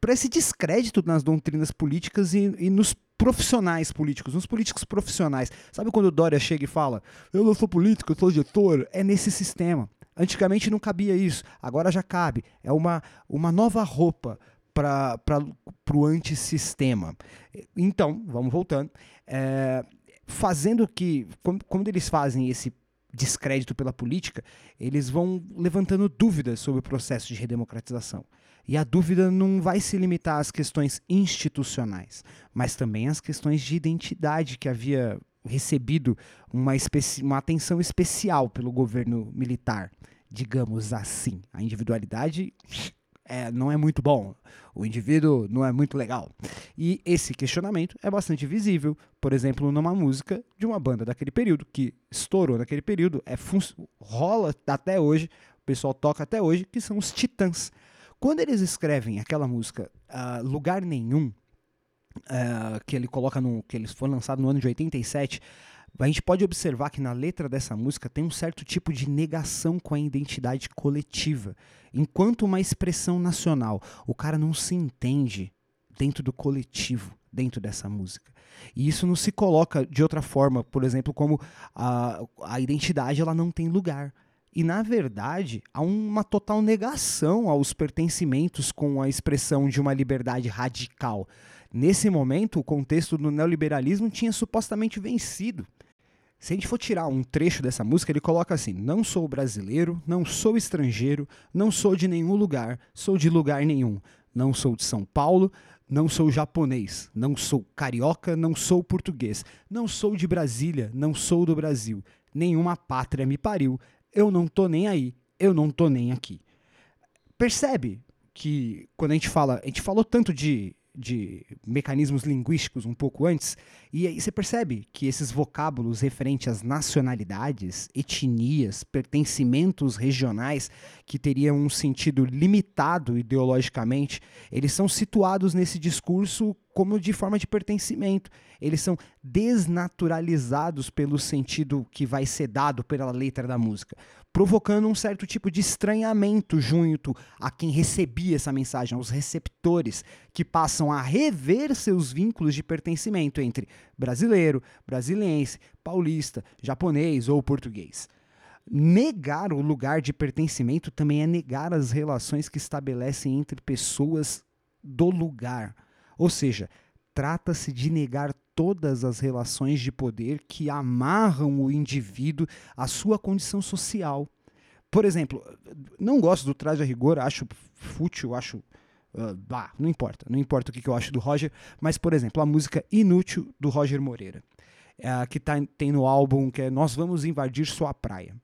para esse descrédito nas doutrinas políticas e, e nos profissionais políticos, nos políticos profissionais. Sabe quando o Dória chega e fala: Eu não sou político, eu sou gestor? É nesse sistema. Antigamente não cabia isso, agora já cabe. É uma, uma nova roupa para o antissistema. Então, vamos voltando. É, fazendo que, quando eles fazem esse descrédito pela política, eles vão levantando dúvidas sobre o processo de redemocratização. E a dúvida não vai se limitar às questões institucionais, mas também às questões de identidade que havia recebido uma, uma atenção especial pelo governo militar, digamos assim. A individualidade é, não é muito bom, o indivíduo não é muito legal. E esse questionamento é bastante visível, por exemplo, numa música de uma banda daquele período, que estourou naquele período, é rola até hoje, o pessoal toca até hoje, que são os Titãs. Quando eles escrevem aquela música uh, Lugar Nenhum, uh, que ele coloca no. que eles foram lançados no ano de 87, a gente pode observar que na letra dessa música tem um certo tipo de negação com a identidade coletiva, enquanto uma expressão nacional. O cara não se entende dentro do coletivo, dentro dessa música. E isso não se coloca de outra forma, por exemplo, como a, a identidade ela não tem lugar. E, na verdade, há uma total negação aos pertencimentos com a expressão de uma liberdade radical. Nesse momento, o contexto do neoliberalismo tinha supostamente vencido. Se a gente for tirar um trecho dessa música, ele coloca assim: Não sou brasileiro, não sou estrangeiro, não sou de nenhum lugar, sou de lugar nenhum. Não sou de São Paulo, não sou japonês, não sou carioca, não sou português, não sou de Brasília, não sou do Brasil. Nenhuma pátria me pariu, eu não tô nem aí, eu não tô nem aqui. Percebe que quando a gente fala, a gente falou tanto de de mecanismos linguísticos um pouco antes, e aí você percebe que esses vocábulos referentes às nacionalidades, etnias, pertencimentos regionais, que teriam um sentido limitado ideologicamente, eles são situados nesse discurso como de forma de pertencimento. Eles são desnaturalizados pelo sentido que vai ser dado pela letra da música, provocando um certo tipo de estranhamento junto a quem recebia essa mensagem, aos receptores, que passam a rever seus vínculos de pertencimento entre brasileiro, brasiliense, paulista, japonês ou português. Negar o lugar de pertencimento também é negar as relações que estabelecem entre pessoas do lugar. Ou seja, trata-se de negar todas as relações de poder que amarram o indivíduo à sua condição social. Por exemplo, não gosto do traje a rigor, acho fútil, acho. Uh, bah, não importa, não importa o que, que eu acho do Roger, mas, por exemplo, a música Inútil do Roger Moreira, uh, que tá, tem no álbum que é Nós Vamos Invadir Sua Praia.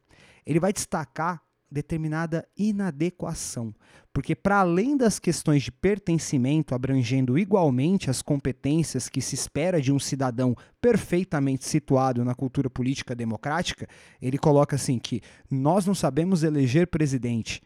Ele vai destacar determinada inadequação, porque para além das questões de pertencimento abrangendo igualmente as competências que se espera de um cidadão perfeitamente situado na cultura política democrática, ele coloca assim que nós não sabemos eleger presidente.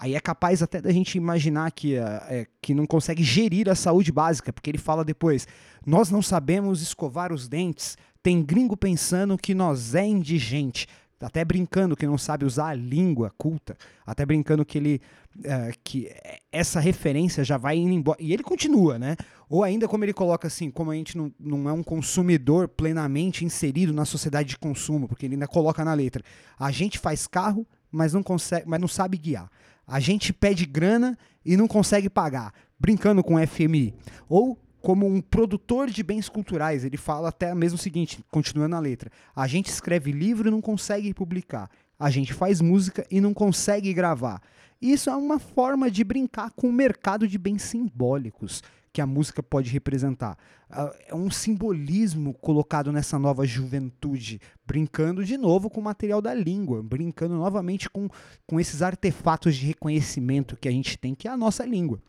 Aí é capaz até da gente imaginar que, é, que não consegue gerir a saúde básica, porque ele fala depois: nós não sabemos escovar os dentes, tem gringo pensando que nós é indigente até brincando que não sabe usar a língua culta, até brincando que ele uh, que essa referência já vai indo embora. E ele continua, né? Ou ainda como ele coloca assim, como a gente não, não é um consumidor plenamente inserido na sociedade de consumo, porque ele ainda coloca na letra. A gente faz carro, mas não consegue, mas não sabe guiar. A gente pede grana e não consegue pagar, brincando com FMI. Ou como um produtor de bens culturais. Ele fala até mesmo o seguinte, continuando a letra: a gente escreve livro e não consegue publicar. A gente faz música e não consegue gravar. Isso é uma forma de brincar com o mercado de bens simbólicos que a música pode representar. Ah, é um simbolismo colocado nessa nova juventude, brincando de novo com o material da língua, brincando novamente com, com esses artefatos de reconhecimento que a gente tem, que é a nossa língua.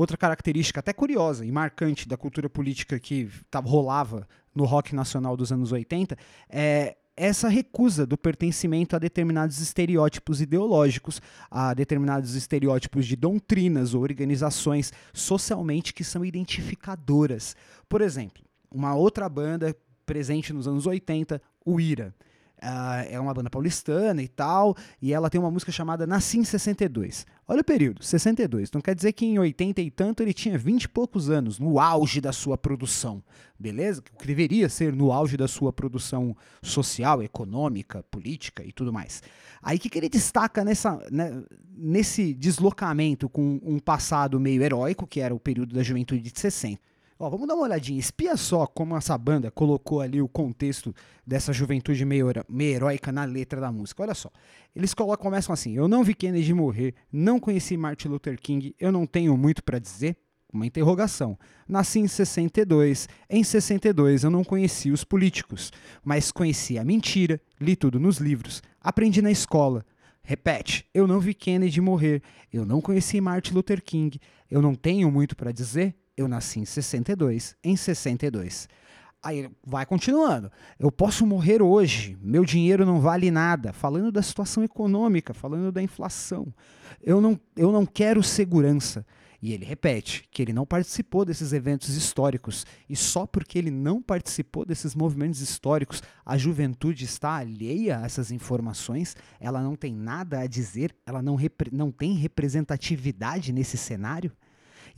Outra característica até curiosa e marcante da cultura política que tava, rolava no rock nacional dos anos 80 é essa recusa do pertencimento a determinados estereótipos ideológicos, a determinados estereótipos de doutrinas ou organizações socialmente que são identificadoras. Por exemplo, uma outra banda presente nos anos 80, o IRA. Uh, é uma banda paulistana e tal, e ela tem uma música chamada Nasci em 62. Olha o período, 62. Então quer dizer que em 80 e tanto ele tinha 20 e poucos anos, no auge da sua produção, beleza? Que deveria ser no auge da sua produção social, econômica, política e tudo mais. Aí o que, que ele destaca nessa, né, nesse deslocamento com um passado meio heróico, que era o período da juventude de 60? Ó, vamos dar uma olhadinha. Espia só como essa banda colocou ali o contexto dessa juventude meio, meio heróica na letra da música. Olha só. Eles colocam, começam assim: Eu não vi Kennedy morrer, não conheci Martin Luther King, eu não tenho muito para dizer. Uma interrogação. Nasci em 62. Em 62 eu não conheci os políticos, mas conheci a mentira, li tudo nos livros, aprendi na escola. Repete, eu não vi Kennedy morrer, eu não conheci Martin Luther King, eu não tenho muito para dizer, eu nasci em 62, em 62. Aí vai continuando. Eu posso morrer hoje, meu dinheiro não vale nada. Falando da situação econômica, falando da inflação. Eu não, eu não quero segurança. E ele repete que ele não participou desses eventos históricos. E só porque ele não participou desses movimentos históricos, a juventude está alheia a essas informações, ela não tem nada a dizer, ela não, não tem representatividade nesse cenário.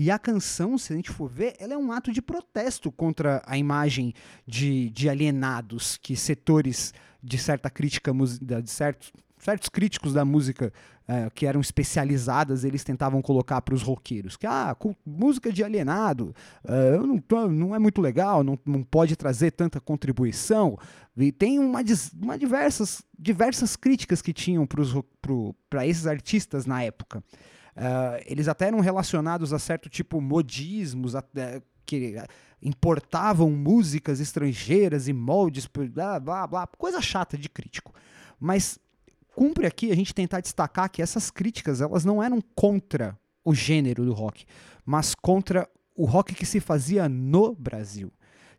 E a canção, se a gente for ver, ela é um ato de protesto contra a imagem de, de alienados que setores de certa crítica, de certos, certos críticos da música é, que eram especializadas, eles tentavam colocar para os roqueiros. Que, ah, música de alienado, é, não, não é muito legal, não, não pode trazer tanta contribuição. E tem uma, uma diversas, diversas críticas que tinham para esses artistas na época. Uh, eles até eram relacionados a certo tipo modismos, até, que importavam músicas estrangeiras e moldes, blá, blá, blá, coisa chata de crítico. Mas cumpre aqui a gente tentar destacar que essas críticas elas não eram contra o gênero do rock, mas contra o rock que se fazia no Brasil.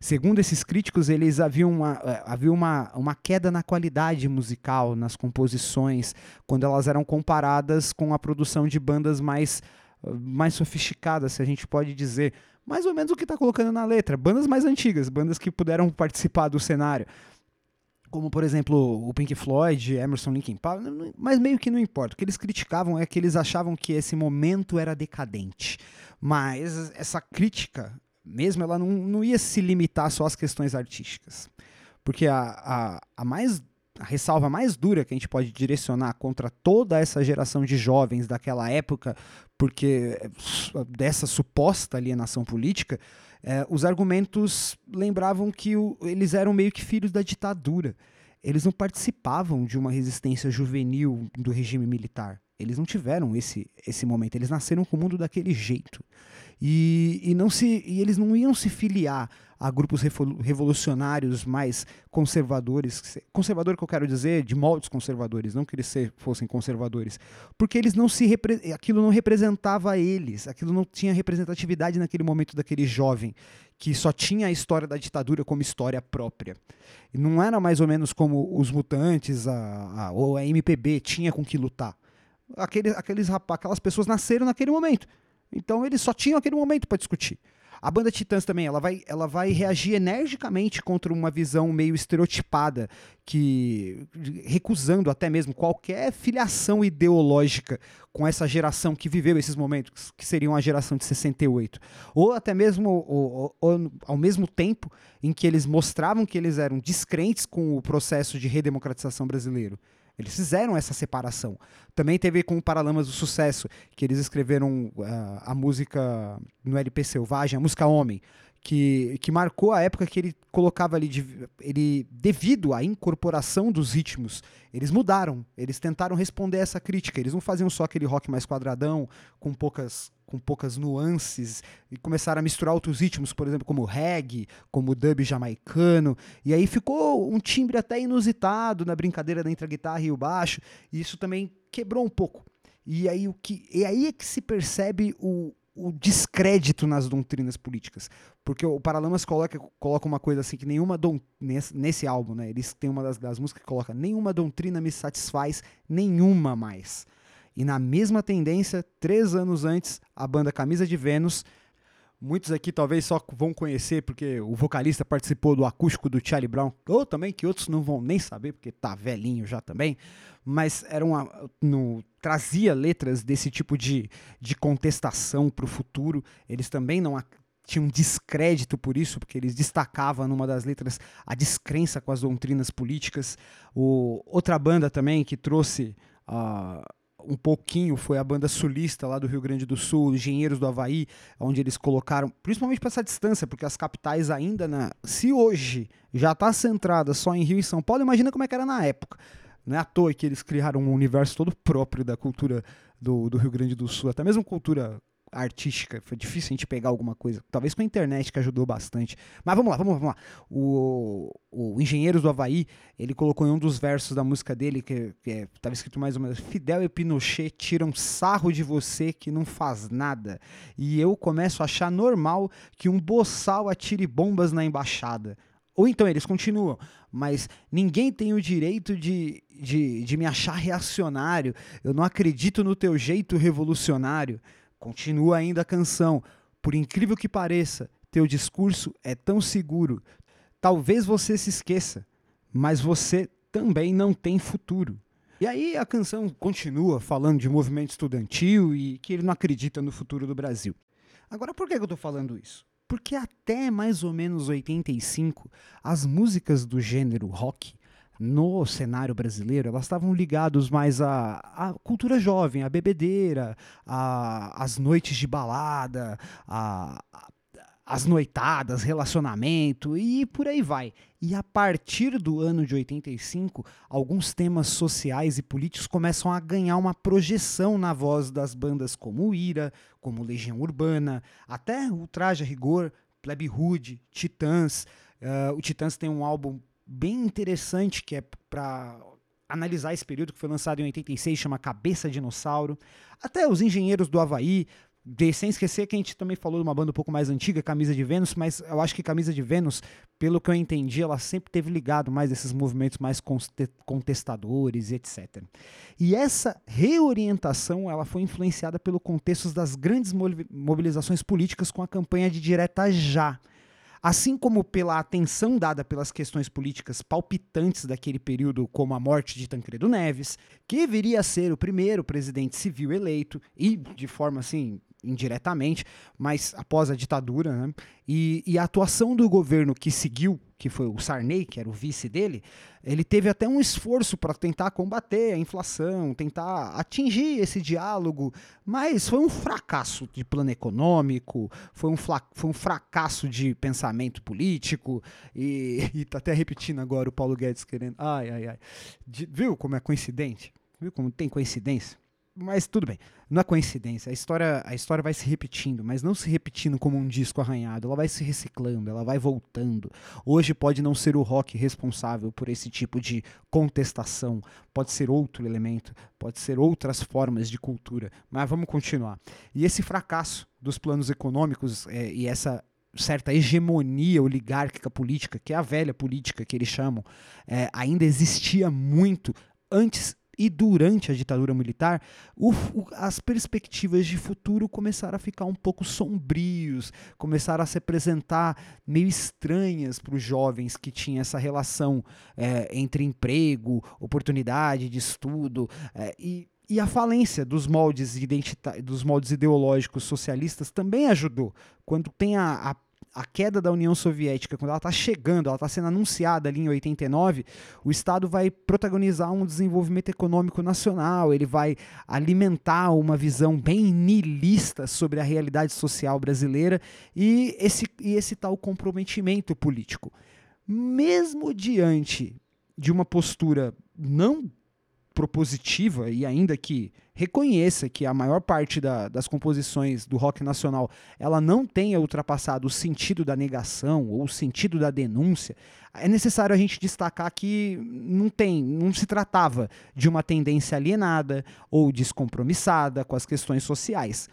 Segundo esses críticos, eles haviam uma, eh, havia uma, uma queda na qualidade musical, nas composições, quando elas eram comparadas com a produção de bandas mais, eh, mais sofisticadas, se a gente pode dizer. Mais ou menos o que está colocando na letra. Bandas mais antigas, bandas que puderam participar do cenário como por exemplo o Pink Floyd, Emerson, Linkin Park, mas meio que não importa. O que eles criticavam é que eles achavam que esse momento era decadente. Mas essa crítica mesmo, ela não, não ia se limitar só às questões artísticas. Porque a, a, a mais a ressalva mais dura que a gente pode direcionar contra toda essa geração de jovens daquela época, porque dessa suposta alienação política, é, os argumentos lembravam que o, eles eram meio que filhos da ditadura. Eles não participavam de uma resistência juvenil do regime militar. Eles não tiveram esse, esse momento. Eles nasceram com o mundo daquele jeito. E, e, não se, e eles não iam se filiar a grupos revolucionários mais conservadores, conservador que eu quero dizer, de moldes conservadores, não que eles fossem conservadores, porque eles não se aquilo não representava eles, aquilo não tinha representatividade naquele momento daquele jovem que só tinha a história da ditadura como história própria. Não era mais ou menos como os mutantes a, a, ou a MPB tinha com que lutar. Aqueles, aqueles aquelas pessoas nasceram naquele momento então eles só tinham aquele momento para discutir. A banda Titãs também, ela vai, ela vai reagir energicamente contra uma visão meio estereotipada, que recusando até mesmo qualquer filiação ideológica com essa geração que viveu esses momentos, que seriam a geração de 68. Ou até mesmo ou, ou, ou, ao mesmo tempo em que eles mostravam que eles eram descrentes com o processo de redemocratização brasileiro. Eles fizeram essa separação. Também teve com o Paralamas do Sucesso, que eles escreveram uh, a música no LP Selvagem, a música Homem, que, que marcou a época que ele colocava ali, de, ele, devido à incorporação dos ritmos, eles mudaram, eles tentaram responder essa crítica, eles não faziam só aquele rock mais quadradão, com poucas, com poucas nuances, e começaram a misturar outros ritmos, por exemplo, como reggae, como dub jamaicano, e aí ficou um timbre até inusitado na brincadeira entre a guitarra e o baixo, e isso também quebrou um pouco. E aí, o que, e aí é que se percebe o, o descrédito nas doutrinas políticas. Porque o Paralamas coloca, coloca uma coisa assim que nenhuma nesse, nesse álbum, né? Eles têm uma das, das músicas que coloca nenhuma doutrina me satisfaz, nenhuma mais. E na mesma tendência, três anos antes, a banda Camisa de Vênus Muitos aqui talvez só vão conhecer porque o vocalista participou do acústico do Charlie Brown, ou também que outros não vão nem saber porque tá velhinho já também, mas era uma, no, trazia letras desse tipo de, de contestação para o futuro. Eles também não tinham descrédito por isso, porque eles destacavam numa das letras a descrença com as doutrinas políticas. O, outra banda também que trouxe. Uh, um pouquinho foi a banda sulista lá do Rio Grande do Sul, Engenheiros do Havaí, onde eles colocaram, principalmente para essa distância, porque as capitais ainda na. Se hoje já está centrada só em Rio e São Paulo, imagina como é que era na época. Não é à toa que eles criaram um universo todo próprio da cultura do, do Rio Grande do Sul, até mesmo cultura artística. Foi difícil a gente pegar alguma coisa. Talvez com a internet que ajudou bastante. Mas vamos lá, vamos lá, vamos lá. O, o Engenheiros do Havaí, ele colocou em um dos versos da música dele, que estava é, escrito mais ou menos: Fidel e Pinochet tiram sarro de você que não faz nada. E eu começo a achar normal que um boçal atire bombas na embaixada. Ou então eles continuam, mas ninguém tem o direito de, de, de me achar reacionário. Eu não acredito no teu jeito revolucionário. Continua ainda a canção. Por incrível que pareça, teu discurso é tão seguro. Talvez você se esqueça, mas você também não tem futuro. E aí a canção continua falando de movimento estudantil e que ele não acredita no futuro do Brasil. Agora, por que eu estou falando isso? Porque até mais ou menos 85, as músicas do gênero rock no cenário brasileiro, elas estavam ligadas mais à, à, cultura jovem, à bebedeira, à, às noites de balada, à, às noitadas, relacionamento e por aí vai. E a partir do ano de 85, alguns temas sociais e políticos começam a ganhar uma projeção na voz das bandas como Ira, como Legião Urbana, até o Traje a Rigor, Plebe Rude, Titãs. Uh, o Titãs tem um álbum bem interessante que é para analisar esse período que foi lançado em 86, chama Cabeça Dinossauro. Até os engenheiros do Havaí, de, sem esquecer que a gente também falou de uma banda um pouco mais antiga, Camisa de Vênus, mas eu acho que Camisa de Vênus, pelo que eu entendi, ela sempre teve ligado mais esses movimentos mais contestadores e etc. E essa reorientação ela foi influenciada pelo contexto das grandes mobilizações políticas com a campanha de direta já, assim como pela atenção dada pelas questões políticas palpitantes daquele período, como a morte de Tancredo Neves, que viria a ser o primeiro presidente civil eleito e de forma assim indiretamente, mas após a ditadura, né? e, e, a atuação do governo que seguiu, que foi o Sarney, que era o vice dele, ele teve até um esforço para tentar combater a inflação, tentar atingir esse diálogo, mas foi um fracasso de plano econômico, foi um, foi um fracasso de pensamento político, e, e tá até repetindo agora o Paulo Guedes querendo. Ai, ai, ai. De, viu como é coincidente? Viu como tem coincidência? Mas tudo bem, não é coincidência. A história, a história vai se repetindo, mas não se repetindo como um disco arranhado. Ela vai se reciclando, ela vai voltando. Hoje pode não ser o rock responsável por esse tipo de contestação, pode ser outro elemento, pode ser outras formas de cultura. Mas vamos continuar. E esse fracasso dos planos econômicos é, e essa certa hegemonia oligárquica política, que é a velha política que eles chamam, é, ainda existia muito antes e durante a ditadura militar, o, o, as perspectivas de futuro começaram a ficar um pouco sombrios, começaram a se apresentar meio estranhas para os jovens que tinham essa relação é, entre emprego, oportunidade de estudo é, e e a falência dos moldes, dos moldes ideológicos socialistas também ajudou. Quando tem a, a a queda da União Soviética, quando ela está chegando, ela está sendo anunciada ali em 89, o Estado vai protagonizar um desenvolvimento econômico nacional, ele vai alimentar uma visão bem nihilista sobre a realidade social brasileira e esse, e esse tal comprometimento político. Mesmo diante de uma postura não propositiva e ainda que reconheça que a maior parte da, das composições do rock nacional ela não tenha ultrapassado o sentido da negação ou o sentido da denúncia, é necessário a gente destacar que não tem, não se tratava de uma tendência alienada ou descompromissada com as questões sociais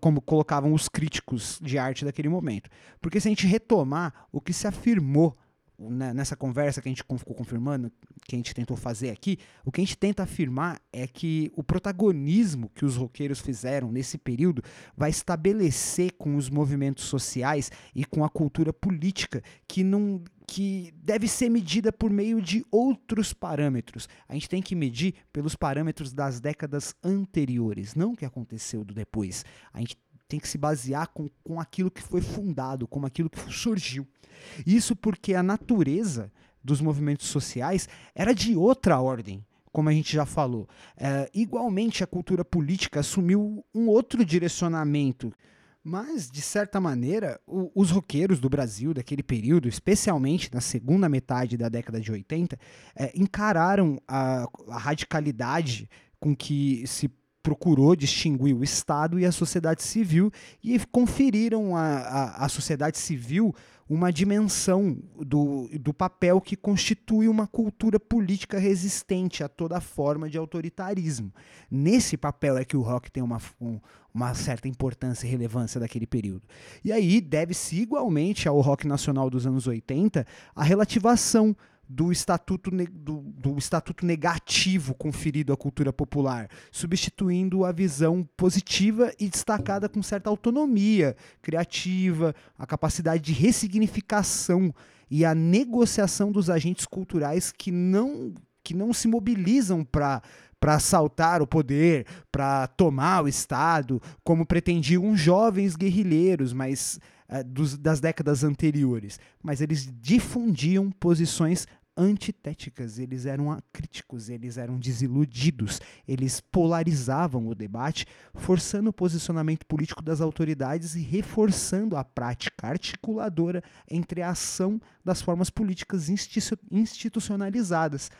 como colocavam os críticos de arte daquele momento. Porque se a gente retomar o que se afirmou nessa conversa que a gente ficou confirmando, que a gente tentou fazer aqui, o que a gente tenta afirmar é que o protagonismo que os roqueiros fizeram nesse período vai estabelecer com os movimentos sociais e com a cultura política que não que deve ser medida por meio de outros parâmetros. A gente tem que medir pelos parâmetros das décadas anteriores, não o que aconteceu do depois. A gente tem que se basear com, com aquilo que foi fundado, com aquilo que surgiu. Isso porque a natureza dos movimentos sociais era de outra ordem, como a gente já falou. É, igualmente, a cultura política assumiu um outro direcionamento. Mas, de certa maneira, o, os roqueiros do Brasil daquele período, especialmente na segunda metade da década de 80, é, encararam a, a radicalidade com que se procurou distinguir o Estado e a sociedade civil e conferiram à sociedade civil uma dimensão do, do papel que constitui uma cultura política resistente a toda forma de autoritarismo. Nesse papel é que o rock tem uma, um, uma certa importância e relevância daquele período. E aí deve-se igualmente ao rock nacional dos anos 80 a relativação do estatuto, do, do, estatuto negativo conferido à cultura popular, substituindo a visão positiva e destacada com certa autonomia criativa, a capacidade de ressignificação e a negociação dos agentes culturais que não, que não se mobilizam para para assaltar o poder, para tomar o Estado, como pretendiam jovens guerrilheiros, mas uh, dos, das décadas anteriores. Mas eles difundiam posições antitéticas, eles eram críticos, eles eram desiludidos, eles polarizavam o debate, forçando o posicionamento político das autoridades e reforçando a prática articuladora entre a ação das formas políticas institucionalizadas.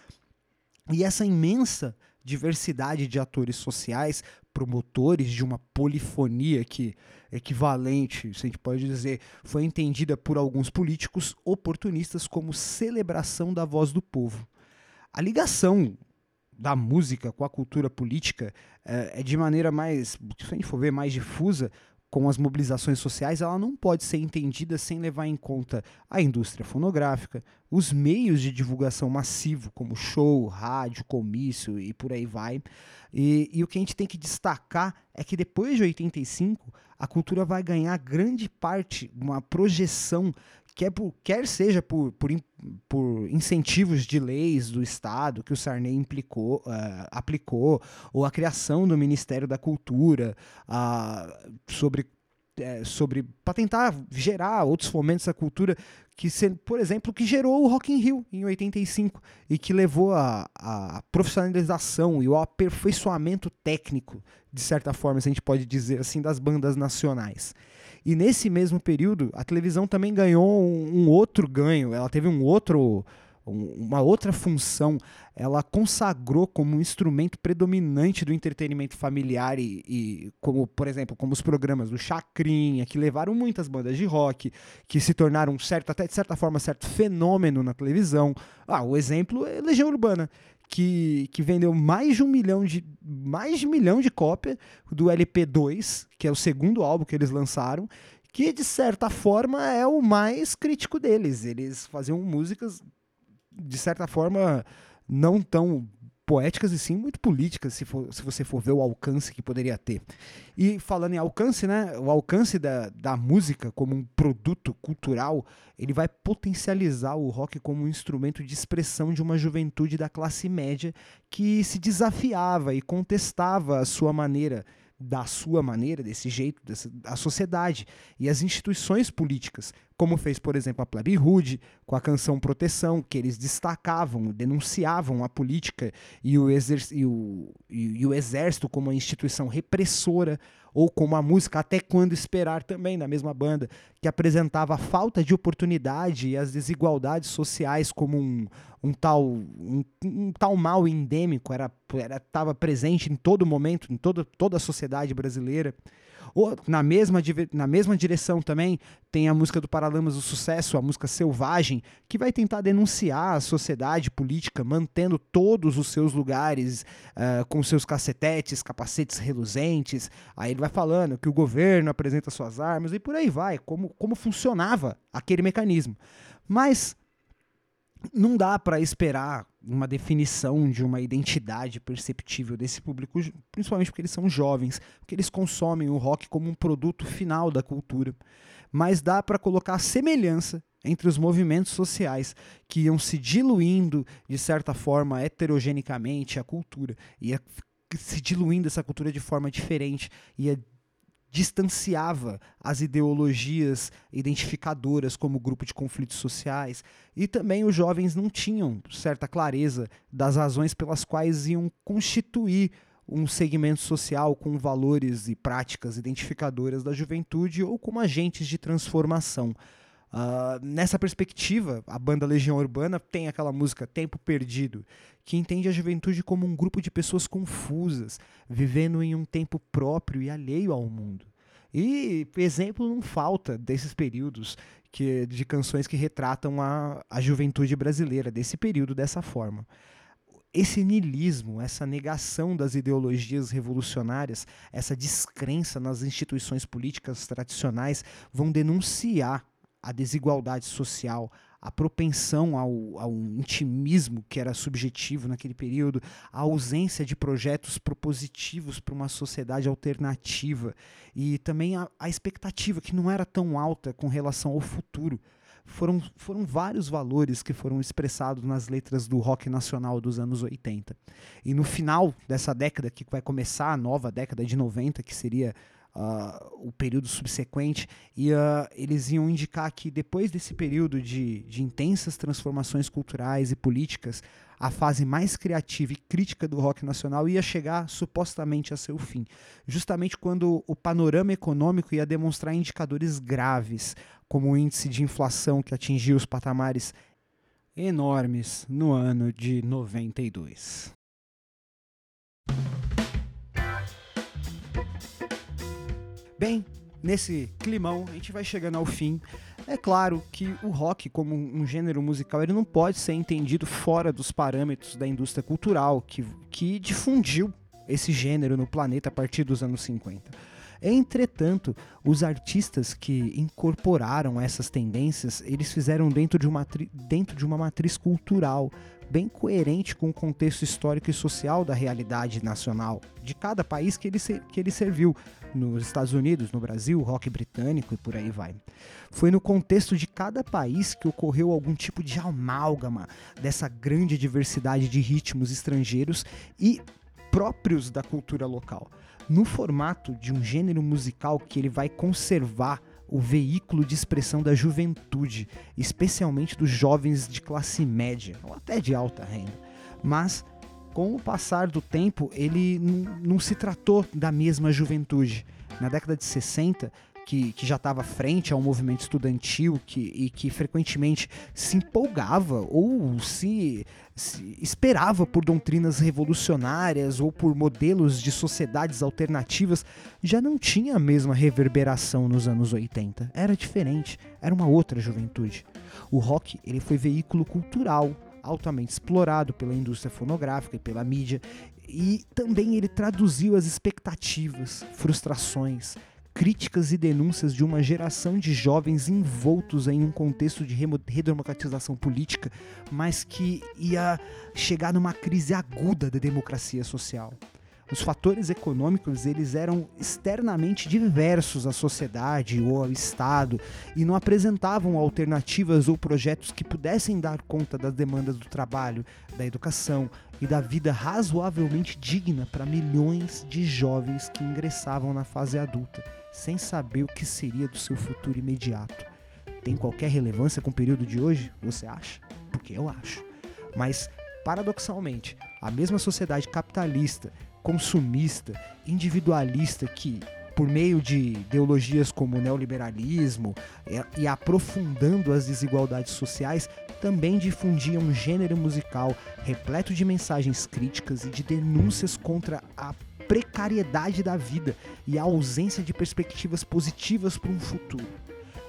E essa imensa diversidade de atores sociais, promotores de uma polifonia que equivalente, se a gente pode dizer, foi entendida por alguns políticos oportunistas como celebração da voz do povo. A ligação da música com a cultura política é, é de maneira mais, se a gente for ver, mais difusa, com as mobilizações sociais, ela não pode ser entendida sem levar em conta a indústria fonográfica, os meios de divulgação massivo, como show, rádio, comício e por aí vai. E, e o que a gente tem que destacar é que depois de 85, a cultura vai ganhar grande parte, uma projeção quer, por, quer seja por, por, por, incentivos de leis do Estado que o Sarney implicou, uh, aplicou, ou a criação do Ministério da Cultura uh, sobre, uh, sobre para tentar gerar outros fomentos da cultura que, por exemplo, que gerou o Rock in Rio em 85 e que levou a, a profissionalização e o aperfeiçoamento técnico, de certa forma, se a gente pode dizer assim, das bandas nacionais. E nesse mesmo período, a televisão também ganhou um, um outro ganho, ela teve um outro uma outra função, ela consagrou como um instrumento predominante do entretenimento familiar e, e, como, por exemplo, como os programas do Chacrinha, que levaram muitas bandas de rock, que se tornaram certo, até de certa forma, certo fenômeno na televisão. Ah, o exemplo é Legião Urbana, que, que vendeu mais de um milhão de mais de um milhão de cópias do LP2, que é o segundo álbum que eles lançaram, que de certa forma é o mais crítico deles. Eles faziam músicas de certa forma não tão poéticas e sim muito políticas, se, for, se você for ver o alcance que poderia ter. E falando em alcance, né, o alcance da, da música como um produto cultural, ele vai potencializar o rock como um instrumento de expressão de uma juventude da classe média que se desafiava e contestava a sua maneira da sua maneira, desse jeito, dessa, a sociedade e as instituições políticas, como fez, por exemplo, a Plebe Rude com a canção Proteção, que eles destacavam, denunciavam a política e o, e o, e o exército como uma instituição repressora, ou como a música Até Quando Esperar também, da mesma banda, que apresentava a falta de oportunidade e as desigualdades sociais como um, um, tal, um, um tal mal endêmico, era estava presente em todo momento, em todo, toda a sociedade brasileira. Ou, na, mesma, na mesma direção também tem a música do Paralamas do Sucesso, a música Selvagem, que vai tentar denunciar a sociedade política, mantendo todos os seus lugares uh, com seus cacetetes, capacetes reluzentes. Aí ele vai falando que o governo apresenta suas armas e por aí vai, como, como funcionava aquele mecanismo. Mas não dá para esperar uma definição de uma identidade perceptível desse público, principalmente porque eles são jovens, porque eles consomem o rock como um produto final da cultura. Mas dá para colocar semelhança entre os movimentos sociais que iam se diluindo de certa forma heterogenicamente a cultura, ia se diluindo essa cultura de forma diferente, ia distanciava as ideologias identificadoras como grupo de conflitos sociais e também os jovens não tinham certa clareza das razões pelas quais iam constituir um segmento social com valores e práticas identificadoras da juventude ou como agentes de transformação. Uh, nessa perspectiva, a banda Legião Urbana tem aquela música Tempo Perdido, que entende a juventude como um grupo de pessoas confusas, vivendo em um tempo próprio e alheio ao mundo. E exemplo não falta desses períodos que, de canções que retratam a, a juventude brasileira, desse período dessa forma esse niilismo, essa negação das ideologias revolucionárias, essa descrença nas instituições políticas tradicionais vão denunciar a desigualdade social, a propensão ao, ao, intimismo que era subjetivo naquele período, a ausência de projetos propositivos para uma sociedade alternativa e também a, a expectativa que não era tão alta com relação ao futuro. Foram, foram vários valores que foram expressados nas letras do rock nacional dos anos 80. E no final dessa década, que vai começar a nova década de 90, que seria uh, o período subsequente, e uh, eles iam indicar que depois desse período de, de intensas transformações culturais e políticas, a fase mais criativa e crítica do rock nacional ia chegar supostamente a seu fim, justamente quando o panorama econômico ia demonstrar indicadores graves, como o índice de inflação que atingiu os patamares enormes no ano de 92. Bem, nesse climão, a gente vai chegando ao fim. É claro que o rock, como um gênero musical, ele não pode ser entendido fora dos parâmetros da indústria cultural que, que difundiu esse gênero no planeta a partir dos anos 50. Entretanto, os artistas que incorporaram essas tendências, eles fizeram dentro de uma, dentro de uma matriz cultural bem coerente com o contexto histórico e social da realidade nacional de cada país que ele, que ele serviu. Nos Estados Unidos, no Brasil, rock britânico e por aí vai. Foi no contexto de cada país que ocorreu algum tipo de amálgama dessa grande diversidade de ritmos estrangeiros e próprios da cultura local, no formato de um gênero musical que ele vai conservar o veículo de expressão da juventude, especialmente dos jovens de classe média ou até de alta renda. Mas com o passar do tempo, ele não se tratou da mesma juventude. Na década de 60, que, que já estava frente ao movimento estudantil que, e que frequentemente se empolgava ou se, se, esperava por doutrinas revolucionárias ou por modelos de sociedades alternativas, já não tinha a mesma reverberação nos anos 80. Era diferente, era uma outra juventude. O rock ele foi veículo cultural altamente explorado pela indústria fonográfica e pela mídia, e também ele traduziu as expectativas, frustrações, críticas e denúncias de uma geração de jovens envoltos em um contexto de redemocratização política, mas que ia chegar numa crise aguda da democracia social. Os fatores econômicos eles eram externamente diversos à sociedade ou ao Estado e não apresentavam alternativas ou projetos que pudessem dar conta das demandas do trabalho, da educação e da vida razoavelmente digna para milhões de jovens que ingressavam na fase adulta sem saber o que seria do seu futuro imediato. Tem qualquer relevância com o período de hoje? Você acha? Porque eu acho. Mas, paradoxalmente, a mesma sociedade capitalista, consumista, individualista que por meio de ideologias como o neoliberalismo e, aprofundando as desigualdades sociais, também difundia um gênero musical repleto de mensagens críticas e de denúncias contra a precariedade da vida e a ausência de perspectivas positivas para um futuro.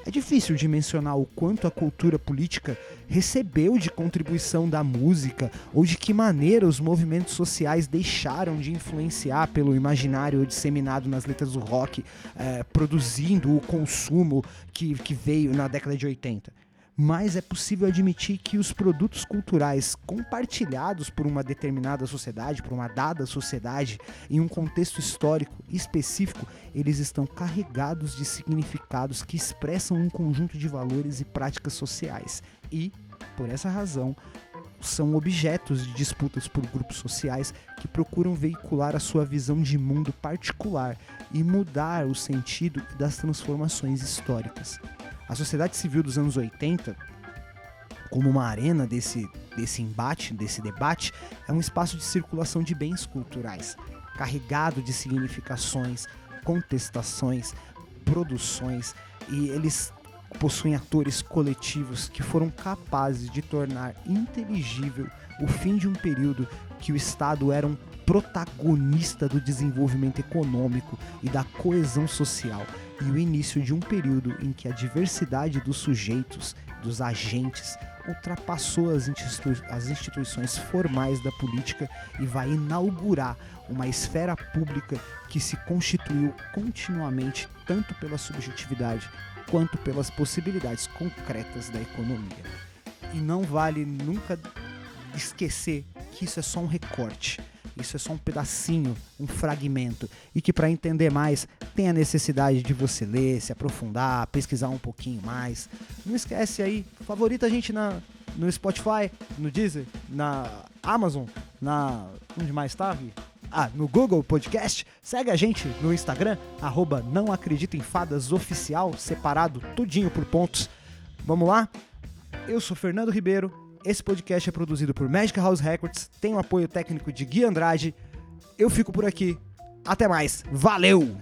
É difícil de mencionar o quanto a cultura política recebeu de contribuição da música ou de que maneira os movimentos sociais deixaram de influenciar pelo imaginário disseminado nas letras do rock, é, produzindo o consumo que, que veio na década de 80. Mais é possível admitir que os produtos culturais compartilhados por uma determinada sociedade, por uma dada sociedade, em um contexto histórico específico, eles estão carregados de significados que expressam um conjunto de valores e práticas sociais. E, por essa razão, são objetos de disputas por grupos sociais que procuram veicular a sua visão de mundo particular e mudar o sentido das transformações históricas. A sociedade civil dos anos 80, como uma arena desse, desse embate, desse debate, é um espaço de circulação de bens culturais, carregado de significações, contestações, produções, e eles possuem atores coletivos que foram capazes de tornar inteligível o fim de um período que o Estado era um protagonista do desenvolvimento econômico e da coesão social e o início de um período em que a diversidade dos sujeitos, dos agentes, ultrapassou as, as instituições formais da política e vai inaugurar uma esfera pública que se constituiu continuamente tanto pela subjetividade quanto pelas possibilidades concretas da economia. E não vale nunca esquecer que isso é só um recorte, isso é só um pedacinho, um fragmento, e que para entender mais tem a necessidade de você ler, se aprofundar, pesquisar um pouquinho mais. Não esquece aí, favorita a gente na, no Spotify, no Deezer, na Amazon, na onde mais tá? Ah, no Google Podcast. Segue a gente no Instagram, arroba não em fadas oficial, separado tudinho por pontos. Vamos lá? Eu sou Fernando Ribeiro. Esse podcast é produzido por Magic House Records, tem o apoio técnico de Gui Andrade. Eu fico por aqui. Até mais. Valeu!